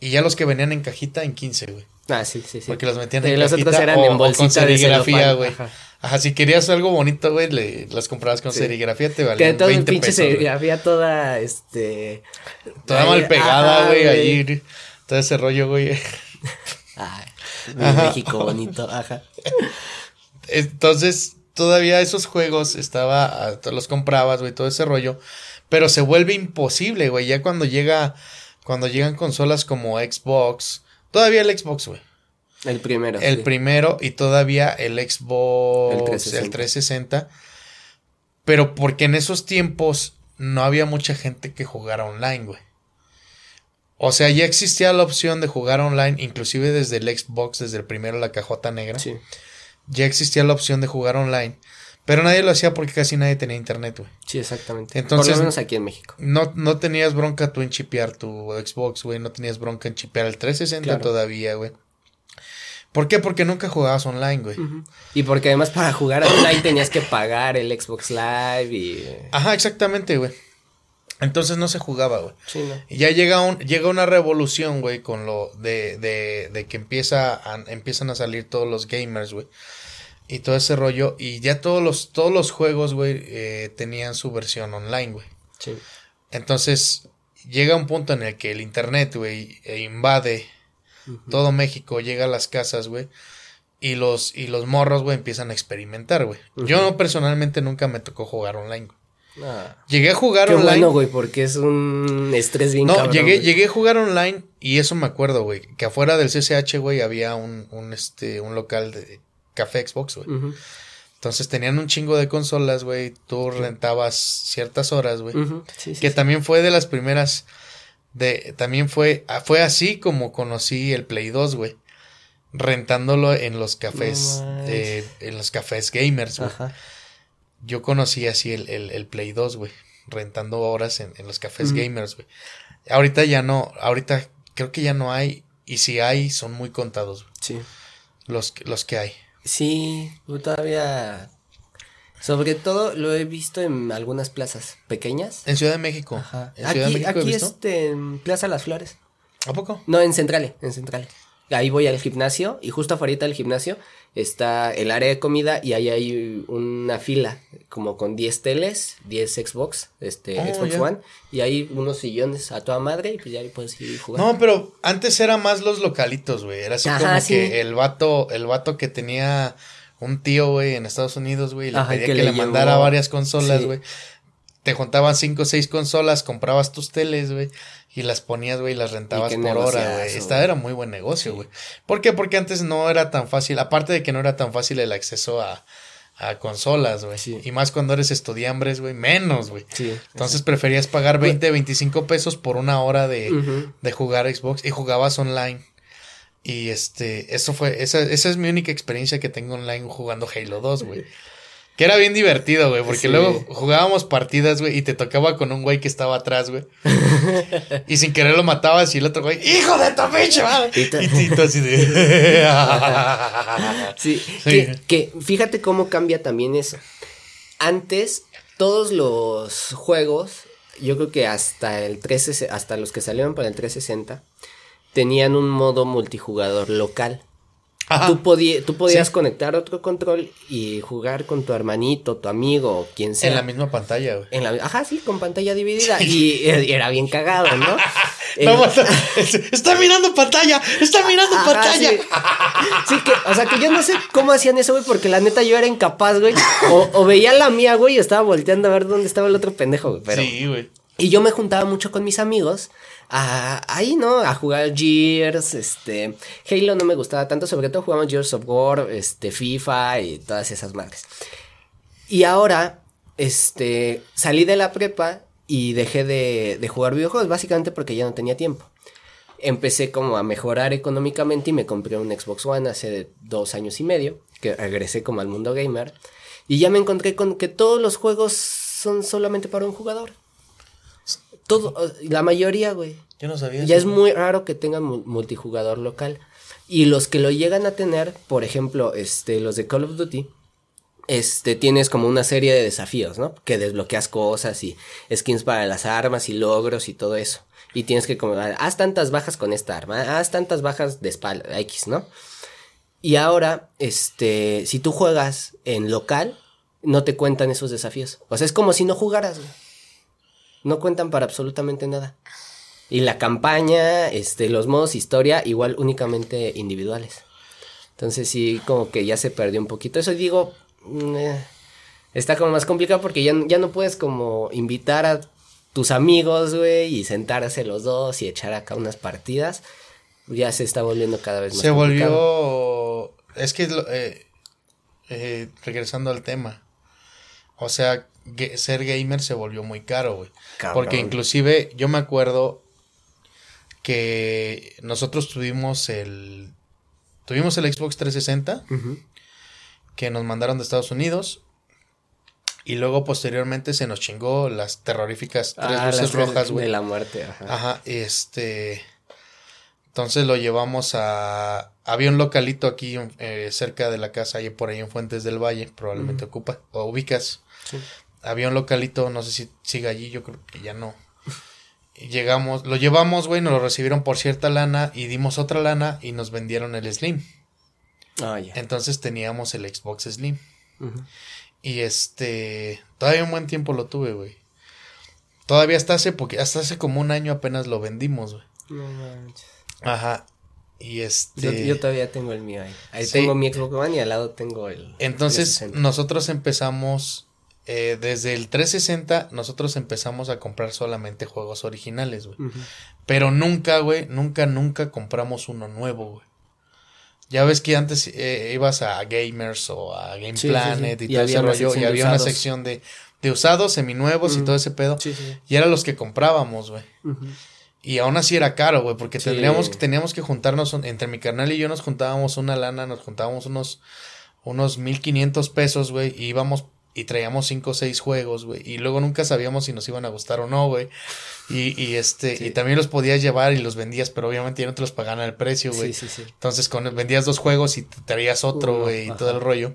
Y ya los que venían en cajita en 15, güey. Ah, sí, sí, sí. Porque los metían en los cajita otros eran o, en o bolsita con de serigrafía, güey. ajá. Ajá. si querías algo bonito, güey, le, las comprabas con Sí. serigrafía, te valían todo el 20 pinche pesos. güey. serigrafía toda, este... Toda ahí- mal pegada, ajá, güey, ahí. Todo ese rollo, güey. Ay, *laughs* *laughs* Ajá. México bonito, ajá. Entonces, todavía esos juegos estaba, ah, los comprabas, güey, todo ese rollo, pero se vuelve imposible, güey, ya cuando llega, cuando llegan consolas como Xbox, todavía el Xbox, güey, El primero. el sí. primero y todavía el Xbox, El el 360. 360, pero porque en esos tiempos no había mucha gente que jugara online, güey. O sea, ya existía la opción de jugar online, inclusive desde el Xbox, desde el primero, la cajota negra Sí, ya existía la opción de jugar online, pero nadie lo hacía porque casi nadie tenía internet, güey. sí, exactamente. Entonces- Por lo menos aquí en México. No, no tenías bronca tú en chipear tu Xbox, güey, no tenías bronca en chipear el 360 Claro. todavía, güey. ¿Por qué? Porque nunca jugabas online, güey. Y porque además para jugar online tenías que pagar el Xbox Live y... Ajá, exactamente, güey. Entonces no se jugaba, güey. Sí, ¿no? Y ya llega un, llega una revolución, güey, con lo de, de, de que empieza a- empiezan a salir todos los gamers, güey. Y todo ese rollo. Y ya todos los, todos los juegos, güey, eh, tenían su versión online, güey. Sí. Entonces, llega un punto en el que el internet, güey, todo México, llega a las casas, güey. Y los, y los morros, güey, empiezan a experimentar, güey. Yo no, personalmente nunca me tocó jugar online. güey. Ah. Llegué a jugar Qué online. bueno, güey, porque es un estrés bien no, cabrón, llegué, güey. llegué a jugar online y eso me acuerdo, güey. Que afuera del CCH, güey, había un, un, este, un local de café Xbox, güey. Entonces tenían un chingo de consolas, güey. Tú rentabas ciertas horas, güey. ujú, sí, sí, que sí. también fue de las primeras de también fue ah, fue así como conocí el Play 2, güey. Rentándolo en los cafés No eh, en los cafés gamers, güey. Yo conocí así el, el, el Play 2, güey, rentando horas en, en los cafés Ujú. gamers, güey. Ahorita ya no, ahorita creo que ya no hay y si hay son muy contados güey, Sí. los que- los que hay. Sí, todavía... Sobre todo lo he visto en algunas plazas pequeñas. En Ciudad de México. Ajá. En Ciudad de Aquí, México he aquí este, en Plaza Las Flores. ¿A poco? No, en Centrale, en Centrale. Ahí voy al gimnasio y justo afuera del gimnasio está el área de comida y ahí hay una fila como con 10 teles, 10 Xbox, este Oh, Xbox ya. One y hay unos sillones a toda madre y pues ya ahí puedes ir jugando. No, pero antes era más los localitos, güey. Era así Ajá, como sí. que el vato, el vato que tenía un tío, güey, en Estados Unidos, güey, le Ajá, pedía que que, le mandara varias consolas, Sí. güey. Te juntaban cinco o seis consolas, comprabas tus teles, güey, y las ponías, güey, y las rentabas por hora, güey. Esta era muy buen negocio, güey. ¿Por qué? Porque antes no era tan fácil, aparte de que no era tan fácil el acceso a, a consolas, güey. Sí. Y más cuando eres estudiambres, güey, menos, güey. Sí. Entonces preferías pagar 20, 25 pesos por una hora de, de jugar Xbox y jugabas online. Y este, eso fue, esa, esa es mi única experiencia que tengo online jugando Halo 2, güey. *laughs* Que era bien divertido, güey, porque luego jugábamos partidas, güey, y te tocaba con un güey que estaba atrás, güey. *laughs* y sin querer lo matabas y el otro güey, ¡hijo de tu pinche Y, tú así de. *laughs* sí, que fíjate cómo cambia también eso. Antes, todos los juegos, yo creo que hasta el 13, hasta los que salieron para el 360, tenían un modo multijugador local. Tú, tú podías conectar otro control y jugar con tu hermanito, tu amigo, quien sea. En la misma pantalla, güey. En la, ajá, sí, con pantalla dividida. Y, era bien cagado, ¿no? *laughs* *laughs* está mirando pantalla, está mirando pantalla. Sí. que, o sea, que yo no sé cómo hacían eso, güey, porque la neta yo era incapaz, güey. O, o veía la mía, güey, y estaba volteando a ver dónde estaba el otro pendejo, güey. Pero, sí, güey. Y yo me juntaba mucho con mis amigos a, ahí, ¿no? A jugar Gears, este, Halo no me gustaba tanto, sobre todo jugamos Gears of War, este, FIFA y todas esas madres. Y ahora, este, salí de la prepa y dejé de, de jugar videojuegos, básicamente porque ya no tenía tiempo. Empecé como a mejorar económicamente y me compré un Xbox One hace dos años y medio, que regresé como al mundo gamer. Y ya me encontré con que todos los juegos son solamente para un jugador. Todo, la mayoría, güey. Yo no sabía. Ya es muy raro que tengan multijugador local. Y los que lo llegan a tener, por ejemplo, este, los de Call of Duty, este, tienes como una serie de desafíos, ¿no? Que desbloqueas cosas y skins para las armas y logros y todo eso. Y tienes que como, haz tantas bajas con esta arma, haz tantas bajas de espalda, X, ¿no? Y ahora, este, si tú juegas en local, no te cuentan esos desafíos. O sea, es como si no jugaras, güey. No cuentan para absolutamente nada. Y la campaña, este, los modos historia, igual únicamente individuales. Entonces sí, como que ya se perdió un poquito. Eso digo, mm, eh, está como más complicado porque ya, ya no puedes como invitar a tus amigos, güey, y sentarse los dos y echar acá unas partidas. Ya se está volviendo cada vez más Se volvió... Es que, eh, eh, regresando al tema. O sea, ser gamer se volvió muy caro, güey. Porque inclusive yo me acuerdo que nosotros tuvimos el tuvimos el Xbox 360 que nos mandaron de Estados Unidos y luego posteriormente se nos chingó las terroríficas tres ah, luces rojas, güey. De la muerte, ajá. Ajá, este entonces lo llevamos a había un localito aquí eh, cerca de la casa y por ahí en Fuentes del Valle, probablemente ocupa o ubicas. Sí había un localito, no sé si sigue allí, yo creo que ya no. llegamos, lo llevamos, güey, nos lo recibieron por cierta lana y dimos otra lana y nos vendieron el Slim. Ah, ya. Entonces teníamos el Xbox Slim. Y este, todavía un buen tiempo lo tuve, güey. Todavía hasta hace, porque hasta hace como un año apenas lo vendimos, güey. No manches. Ajá. Y este. Yo, todavía tengo el mío ahí. Ahí tengo mi Xbox One y al lado tengo el. Entonces, nosotros empezamos eh, desde el 360 nosotros empezamos a comprar solamente juegos originales, güey. Pero nunca, güey, nunca, nunca compramos uno nuevo, güey. Ya ves que antes eh, ibas a Gamers o a Game Planet y, todo ese rollo y había una sección de, de usados, seminuevos y todo ese pedo. Y eran los que comprábamos, güey. Y aún así era caro, güey, porque tendríamos, teníamos que juntarnos, entre mi canal y yo nos juntábamos una lana, nos juntábamos unos, unos 1500 pesos, güey, y íbamos y traíamos cinco o seis juegos, güey. Y luego nunca sabíamos si nos iban a gustar o no, güey. Y, y este, y también los podías llevar y los vendías, pero obviamente ya no te los pagaban al precio, güey. Sí, sí, sí. Entonces, con, vendías dos juegos y te traías otro, güey, y todo el rollo.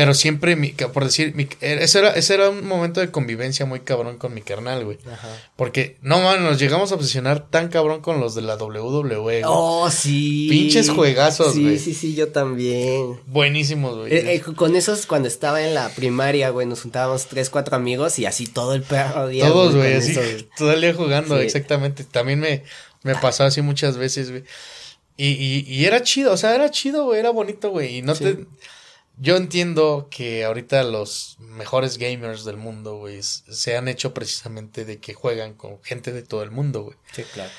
Pero siempre, mi, por decir, mi, ese, era, ese era un momento de convivencia muy cabrón con mi carnal, güey. Ajá. Porque, no, man, nos llegamos a obsesionar tan cabrón con los de la WWE. Güey. Oh, sí. Pinches juegazos, güey. Sí, sí, sí, yo también. Buenísimos, güey. Eh, eh, con esos, cuando estaba en la primaria, güey, nos juntábamos tres, cuatro amigos y así todo el perro día. Todos, güey, así, *laughs* todo el día jugando, exactamente. También me, me pasó así muchas veces, güey. Y, y, y era chido, o sea, era chido, güey, era bonito, güey. Y no te yo entiendo que ahorita los mejores gamers del mundo, güey, se han hecho precisamente de que juegan con gente de todo el mundo, güey. Sí, claro.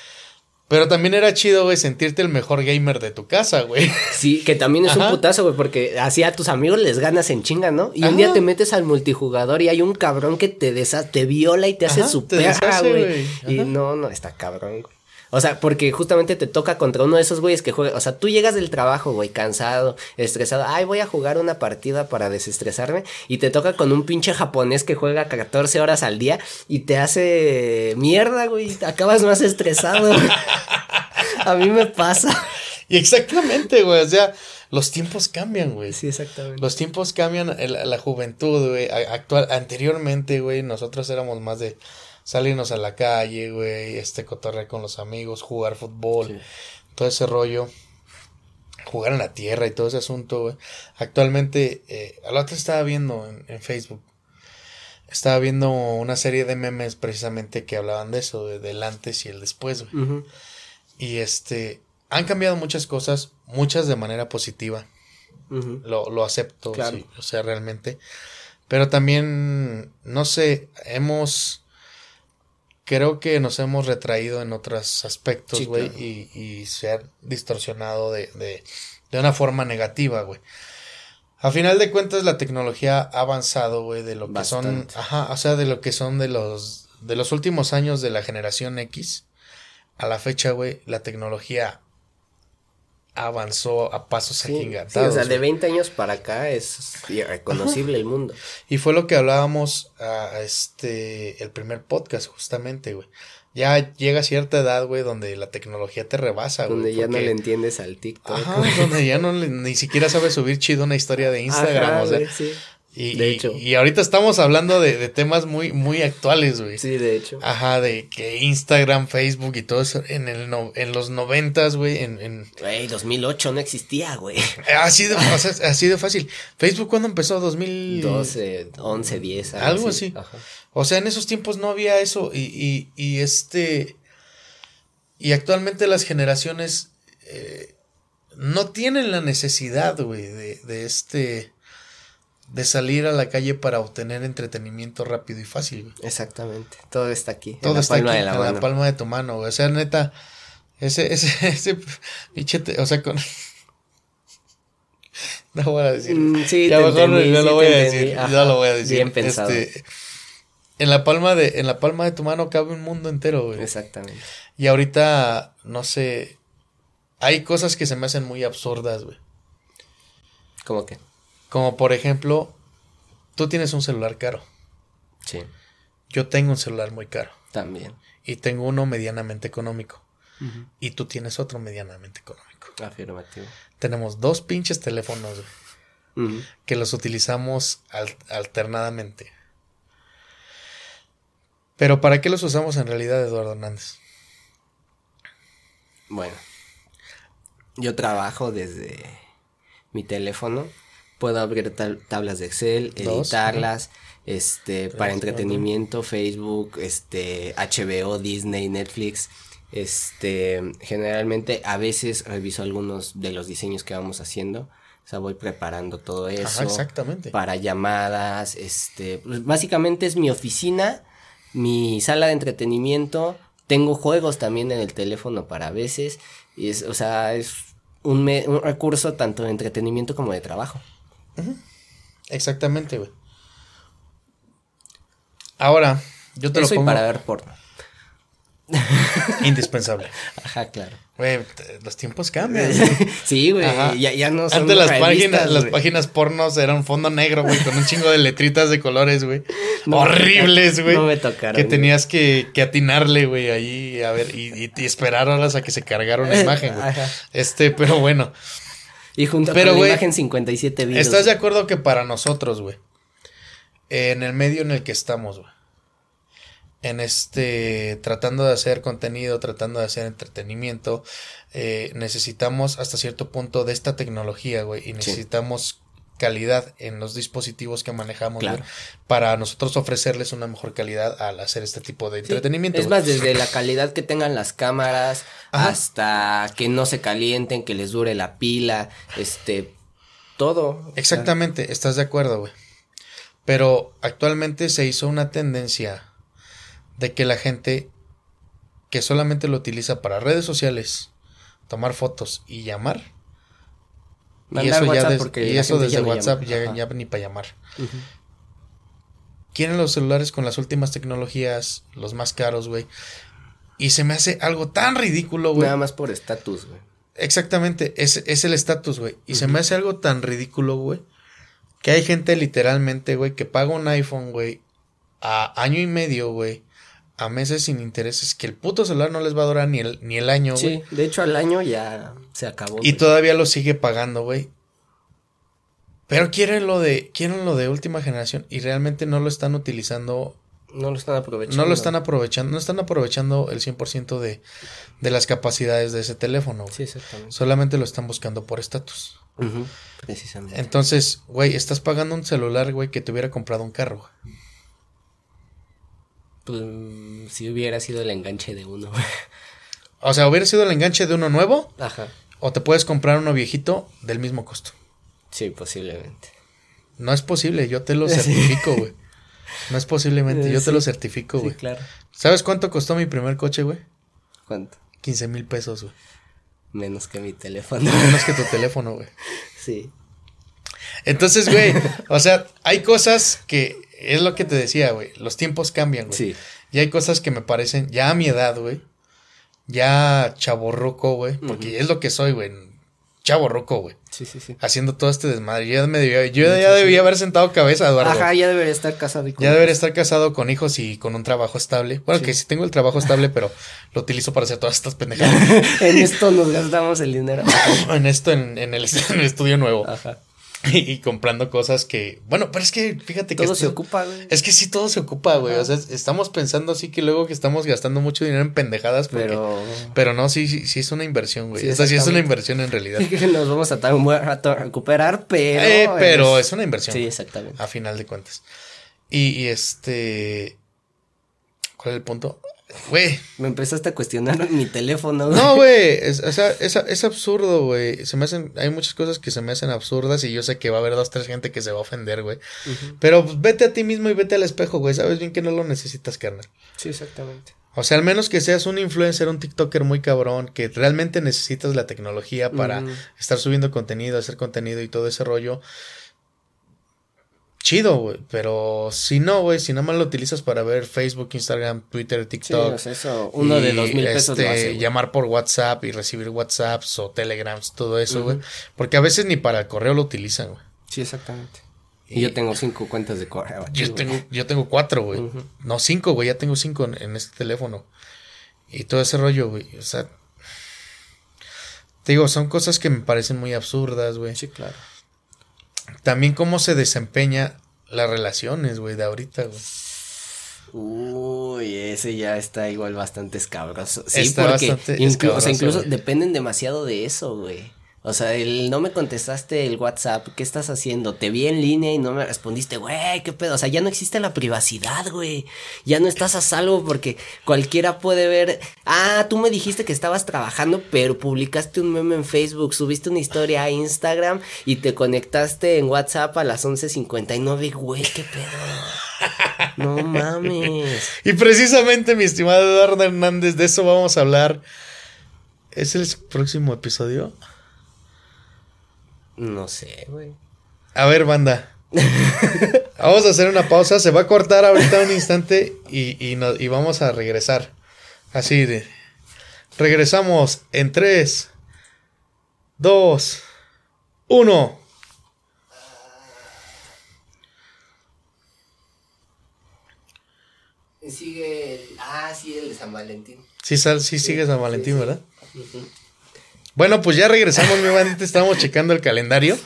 Pero también era chido, güey, sentirte el mejor gamer de tu casa, güey. Sí, que también es un putazo, güey, porque así a tus amigos les ganas en chinga, ¿no? Y un día te metes al multijugador y hay un cabrón que te te viola y te hace su perra, güey. Y no, no, está cabrón, güey. O sea, porque justamente te toca contra uno de esos güeyes que juega. O sea, tú llegas del trabajo, güey, cansado, estresado. Ay, voy a jugar una partida para desestresarme. Y te toca con un pinche japonés que juega 14 horas al día y te hace mierda, güey. Acabas más estresado. *laughs* a mí me pasa. Y exactamente, güey. O sea, los tiempos cambian, güey. Sí, exactamente. Los tiempos cambian. la juventud, güey. Actual, anteriormente, güey, nosotros éramos más de salirnos a la calle, güey, este cotorrear con los amigos, jugar fútbol, todo ese rollo, jugar en la tierra y todo ese asunto, güey. Actualmente, eh, a la otra estaba viendo en, Facebook, estaba viendo una serie de memes precisamente que hablaban de eso, de, del antes y el después, güey. Y este, han cambiado muchas cosas, muchas de manera positiva. lo, lo, acepto, sí, o sea, realmente. Pero también, no sé, hemos creo que nos hemos retraído en otros aspectos, güey, y, y, se ha distorsionado de, de, de una forma negativa, güey. A final de cuentas, la tecnología ha avanzado, güey, de lo que son, ajá, o sea, de lo que son de los, de los últimos años de la generación X. A la fecha, güey, la tecnología avanzó a pasos sí, agigantados. Sí, o sea, de 20 años para acá es irreconocible el mundo. Y fue lo que hablábamos a este el primer podcast justamente, güey. Ya llega cierta edad, güey, donde la tecnología te rebasa, güey. Donde ya no le entiendes al TikTok. Ajá, donde ya no ni siquiera sabes subir chido una historia de Instagram, o sea. sí. Y, de hecho. Y, ahorita estamos hablando de, de, temas muy, muy actuales, güey. Sí, de hecho. Ajá, de que Instagram, Facebook y todo eso en, el no, en los noventas, güey, en... en... Güey, 2008 no existía, güey. Así de, así de fácil. Facebook, ¿cuándo empezó? 2012, 11, 10. Algo así. Ajá. O sea, en esos tiempos no había eso y, y, y este... Y actualmente las generaciones eh, no tienen la necesidad, güey, de, de este de salir a la calle para obtener entretenimiento rápido y fácil. Exactamente. Todo está aquí. Todo está aquí, en la palma de tu mano, O sea, neta, ese, ese, *laughs* ese bichete, o sea, con... *laughs* no voy a decir. Mm, sí, ya mejor no lo voy a decir. ya lo voy a decir. Bien pensado. Este, en la palma de, en la palma de tu mano cabe un mundo entero, güey. Exactamente. Y ahorita, no sé, hay cosas que se me hacen muy absurdas, güey. ¿Cómo que? Como por ejemplo, tú tienes un celular caro. Sí. Yo tengo un celular muy caro. También. Y tengo uno medianamente económico. Y tú tienes otro medianamente económico. Afirmativo. Tenemos dos pinches teléfonos que los utilizamos alternadamente. Pero ¿para qué los usamos en realidad, Eduardo Hernández? Bueno, yo trabajo desde mi teléfono puedo abrir tablas de Excel, editarlas, este, para entretenimiento, Facebook, este, HBO, Disney, Netflix. Este, generalmente a veces reviso algunos de los diseños que vamos haciendo. O sea, voy preparando todo eso. exactamente. Para llamadas, este, pues básicamente es mi oficina, mi sala de entretenimiento. Tengo juegos también en el teléfono para veces. Y es, o sea, es un, un recurso tanto de entretenimiento como de trabajo. Exactamente, güey. Ahora, yo te lo pongo. para ver porno. Indispensable. Ajá, claro. Güey, los tiempos cambian. *laughs* sí, güey. Ya, ya, no son Antes las páginas, las páginas pornos eran un fondo negro, güey, con un chingo de letritas de colores, güey. *laughs* Horribles, güey. No me tocaron. Que tenías que, que atinarle, güey, ahí, a ver, y, y, esperar horas a que se cargara una *laughs* imagen, güey. Este, pero bueno. Y junto con la imagen 57 videos. ¿Estás de acuerdo que para nosotros, güey? En el medio en el que estamos, güey. En este, tratando de hacer contenido, tratando de hacer entretenimiento, eh, necesitamos hasta cierto punto de esta tecnología, güey. Y necesitamos calidad en los dispositivos que manejamos para nosotros ofrecerles una mejor calidad al hacer este tipo de entretenimiento. Es más, desde la *laughs* calidad que tengan las cámaras hasta que no se calienten, que les dure la pila, este, todo. Exactamente, estás de acuerdo, güey. Pero actualmente se hizo una tendencia de que la gente que solamente lo utiliza para redes sociales, tomar fotos y llamar, y eso, ya y eso desde WhatsApp ya, ya, ni para llamar. Quieren los celulares con las últimas tecnologías, los más caros, güey. Y se me hace algo tan ridículo, güey. Nada más por estatus, güey. Exactamente, es, es el estatus, güey. Y se me hace algo tan ridículo, güey. Que hay gente literalmente, güey, que paga un iPhone, güey, a año y medio, güey. A meses sin intereses. Que el puto celular no les va a durar ni el, ni el año, güey. Sí, de hecho al año ya se acabó. Y todavía lo sigue pagando, güey. Pero quieren lo de, quieren lo de última generación y realmente no lo están utilizando, No lo están aprovechando. no lo están aprovechando, no están aprovechando el 100% de, de las capacidades de ese teléfono. güey. Sí, exactamente. Solamente lo están buscando por estatus. Ujú, Precisamente. Entonces, güey, estás pagando un celular, güey, que te hubiera comprado un carro. güey. Pues, mm, si hubiera sido el enganche de uno. *laughs* O sea, hubiera sido el enganche de uno nuevo Ajá. o te puedes comprar uno viejito del mismo costo. Sí, posiblemente. No es posible, yo te lo *laughs* certifico, güey. No es posiblemente, yo te Sí. lo certifico, Sí, güey. claro. ¿Sabes cuánto costó mi primer coche, güey? ¿Cuánto? 15 mil pesos, güey. Menos que mi teléfono. *laughs* Menos que tu teléfono, güey. sí. Entonces, güey, o sea, hay cosas que es lo que te decía, güey. Los tiempos cambian, güey. Sí. Y hay cosas que me parecen, ya a mi edad, güey. Ya chaborruco, güey. Porque es lo que soy, güey. Chaborruco, güey. Sí, sí, sí. Haciendo todo este desmadre. Yo ya, me debía, yo ya debía haber sentado cabeza, Eduardo. Ajá, ya debería estar casado y con Ya debería estar casado con hijos y con un trabajo estable. Bueno, Sí. que sí tengo el trabajo estable, pero lo utilizo para hacer todas estas pendejadas. *laughs* en esto nos gastamos el dinero. *laughs* en esto, en, en el, *laughs* en el estudio nuevo. Ajá. *laughs* Y, comprando cosas que. Bueno, pero es que fíjate que. Todo se ocupa, güey. Es que sí, todo se ocupa, güey. O sea, estamos pensando así que luego que estamos gastando mucho dinero en pendejadas. porque- Pero. Pero no, sí, sí, sí es una inversión, güey. Sí, o sea, sí es una inversión en realidad. *laughs* Nos vamos a tardar un buen rato a recuperar, pero. Eh, pero es una inversión. Sí, exactamente. A final de cuentas. Y, y este. ¿Cuál es el punto? Güey. Me empezaste a cuestionar *laughs* mi teléfono, güey. No, güey. Es, o sea, es, es absurdo, güey. Se me hacen. Hay muchas cosas que se me hacen absurdas y yo sé que va a haber dos, tres gente que se va a ofender, güey. Pero pues, vete a ti mismo y vete al espejo, güey. Sabes bien que no lo necesitas, carnal. Sí, exactamente. O sea, al menos que seas un influencer, un TikToker muy cabrón, que realmente necesitas la tecnología para estar subiendo contenido, hacer contenido y todo ese rollo. Chido, güey. Pero si no, güey, si nada más lo utilizas para ver Facebook, Instagram, Twitter, Sí, TikTok. o sea, eso, uno de y, dos mil pesos este, lo hace, güey. llamar por WhatsApp y recibir WhatsApps o Telegrams, todo eso, güey. Porque a veces ni para el correo lo utilizan, güey. Sí, exactamente. Y yo tengo cinco cuentas de correo. Yo tengo, yo tengo cuatro, güey. No, cinco, güey. Ya tengo cinco en, en este teléfono. Y todo ese rollo, güey. O sea. Te digo, son cosas que me parecen muy absurdas, güey. Sí, claro. También cómo se desempeña las relaciones, güey, de ahorita, güey. Uy, ese ya está igual bastante escabroso. Sí, Está porque bastante inclu- o escabroso, sea, incluso güey. dependen demasiado de eso, güey. O sea, el no me contestaste el WhatsApp, ¿qué estás haciendo? Te vi en línea y no me respondiste, güey, qué pedo. O sea, ya no existe la privacidad, güey. Ya no estás a salvo porque cualquiera puede ver. Ah, tú me dijiste que estabas trabajando, pero publicaste un meme en Facebook, subiste una historia a Instagram y te conectaste en WhatsApp a las 11:59, güey, qué pedo. No mames. *laughs* Y precisamente, mi estimado Eduardo Hernández, de eso vamos a hablar. ¿Es el próximo episodio? No sé, güey. A ver, banda. *laughs* vamos a hacer una pausa. Se va a cortar ahorita un instante y, y, no- y vamos a regresar. Así de. Regresamos en 3, 2, 1. Sigue el... Ah, sí, el de San Valentín. Sí, sal, sí sigues a Valentín, sí. ¿verdad? Bueno, pues ya regresamos, mi bandita. Estábamos checando el calendario.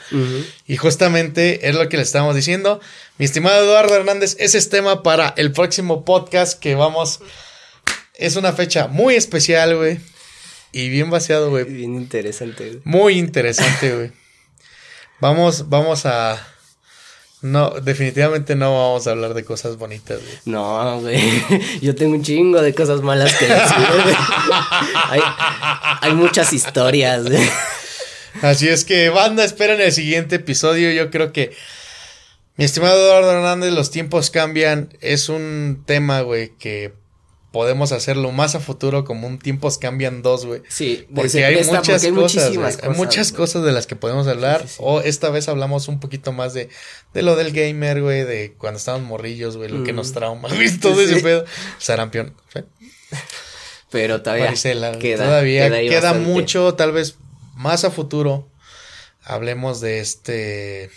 Y justamente es lo que le estábamos diciendo. Mi estimado Eduardo Hernández, ese es tema para el próximo podcast que vamos. Es una fecha muy especial, güey. Y bien vaciado, güey. Bien interesante, güey. Muy interesante, güey. Vamos, vamos a. No, definitivamente no vamos a hablar de cosas bonitas, güey. No, güey. *laughs* Yo tengo un chingo de cosas malas que decir, güey. *laughs* Hay, hay muchas historias, güey. Así es que, banda, esperen el siguiente episodio. Yo creo que. Mi estimado Eduardo Hernández, los tiempos cambian. Es un tema, güey, que podemos hacerlo más a futuro como un tiempos cambian dos, güey. Sí, Porque hay presta muchas porque hay cosas. Hay muchas cosas de las que podemos hablar. Sí, sí, sí. O esta vez hablamos un poquito más de, de lo del gamer, güey, de cuando estábamos morrillos, güey, lo que Mm. nos trauma, *laughs* güey, todo ese pedo. Sarampión. ¿sí? *laughs* Pero todavía queda, todavía queda mucho, tal vez más a futuro. Hablemos de este.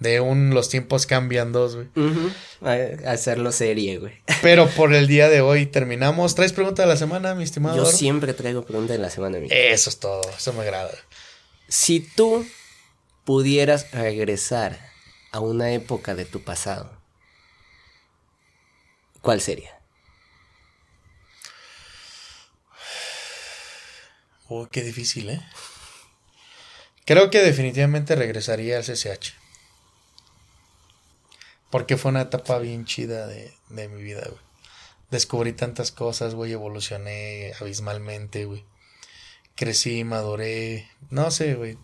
De un Los tiempos cambian dos, güey. A- Hacerlo serie, güey. *laughs* Pero por el día de hoy terminamos. ¿Traes pregunta de la semana, mi estimado? Yo Eduardo? siempre traigo preguntas de la semana, amigo. Eso es todo, eso me agrada. Si tú pudieras regresar a una época de tu pasado, ¿cuál sería? Uy, qué difícil, ¿eh? Creo que definitivamente regresaría al CCH. Porque fue una etapa bien chida de, de mi vida, güey. Descubrí tantas cosas, güey, evolucioné abismalmente, güey. Crecí, maduré, no sé, güey.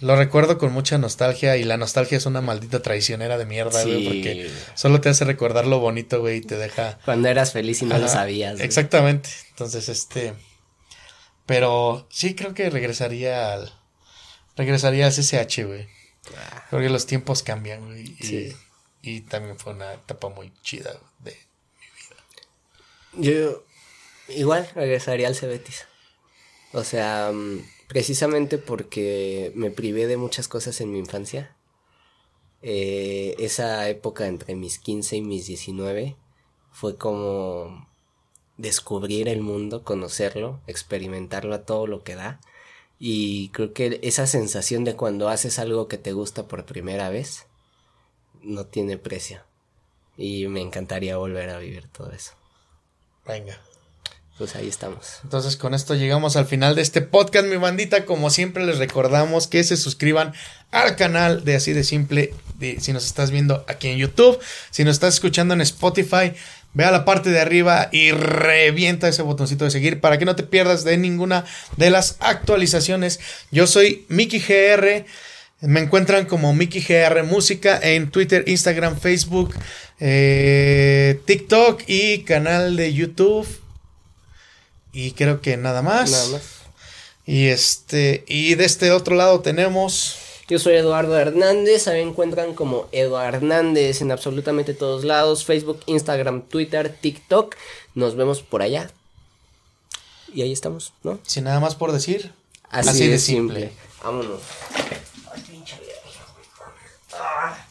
Lo recuerdo con mucha nostalgia y la nostalgia es una maldita traicionera de mierda, güey, porque solo te hace recordar lo bonito, güey, y te deja Cuando eras feliz y no lo sabías. güey. Exactamente. Entonces, este. Pero sí creo que regresaría al. Regresaría al CCH, güey. Ah, Creo que los tiempos cambian, güey. Sí. Y también fue una etapa muy chida de. Yo igual regresaría al Cebetis. O sea, mm, precisamente porque me privé de muchas cosas en mi infancia. Eh, esa época entre mis 15 y mis 19 fue como descubrir el mundo, conocerlo, experimentarlo a todo lo que da. Y creo que esa sensación de cuando haces algo que te gusta por primera vez no tiene precio. Y me encantaría volver a vivir todo eso. Venga. Pues ahí estamos. Entonces con esto llegamos al final de este podcast, mi bandita. Como siempre les recordamos que se suscriban al canal de Así de Simple. de- si nos estás viendo aquí en YouTube, si nos estás escuchando en Spotify, ve a la parte de arriba y revienta ese botoncito de seguir para que no te pierdas de ninguna de las actualizaciones. Yo soy Mickey GR. Me encuentran como Mickey GR Música en Twitter, Instagram, Facebook, eh, TikTok y canal de YouTube. Y creo que nada más. Nada más. Y este, y de este otro lado tenemos. Yo soy Eduardo Hernández, a mí me encuentran como Eduardo Hernández en absolutamente todos lados, Facebook, Instagram, Twitter, TikTok. Nos vemos por allá. Y ahí estamos, ¿no? Sin nada más por decir. Así, de simple. Vámonos. Ah.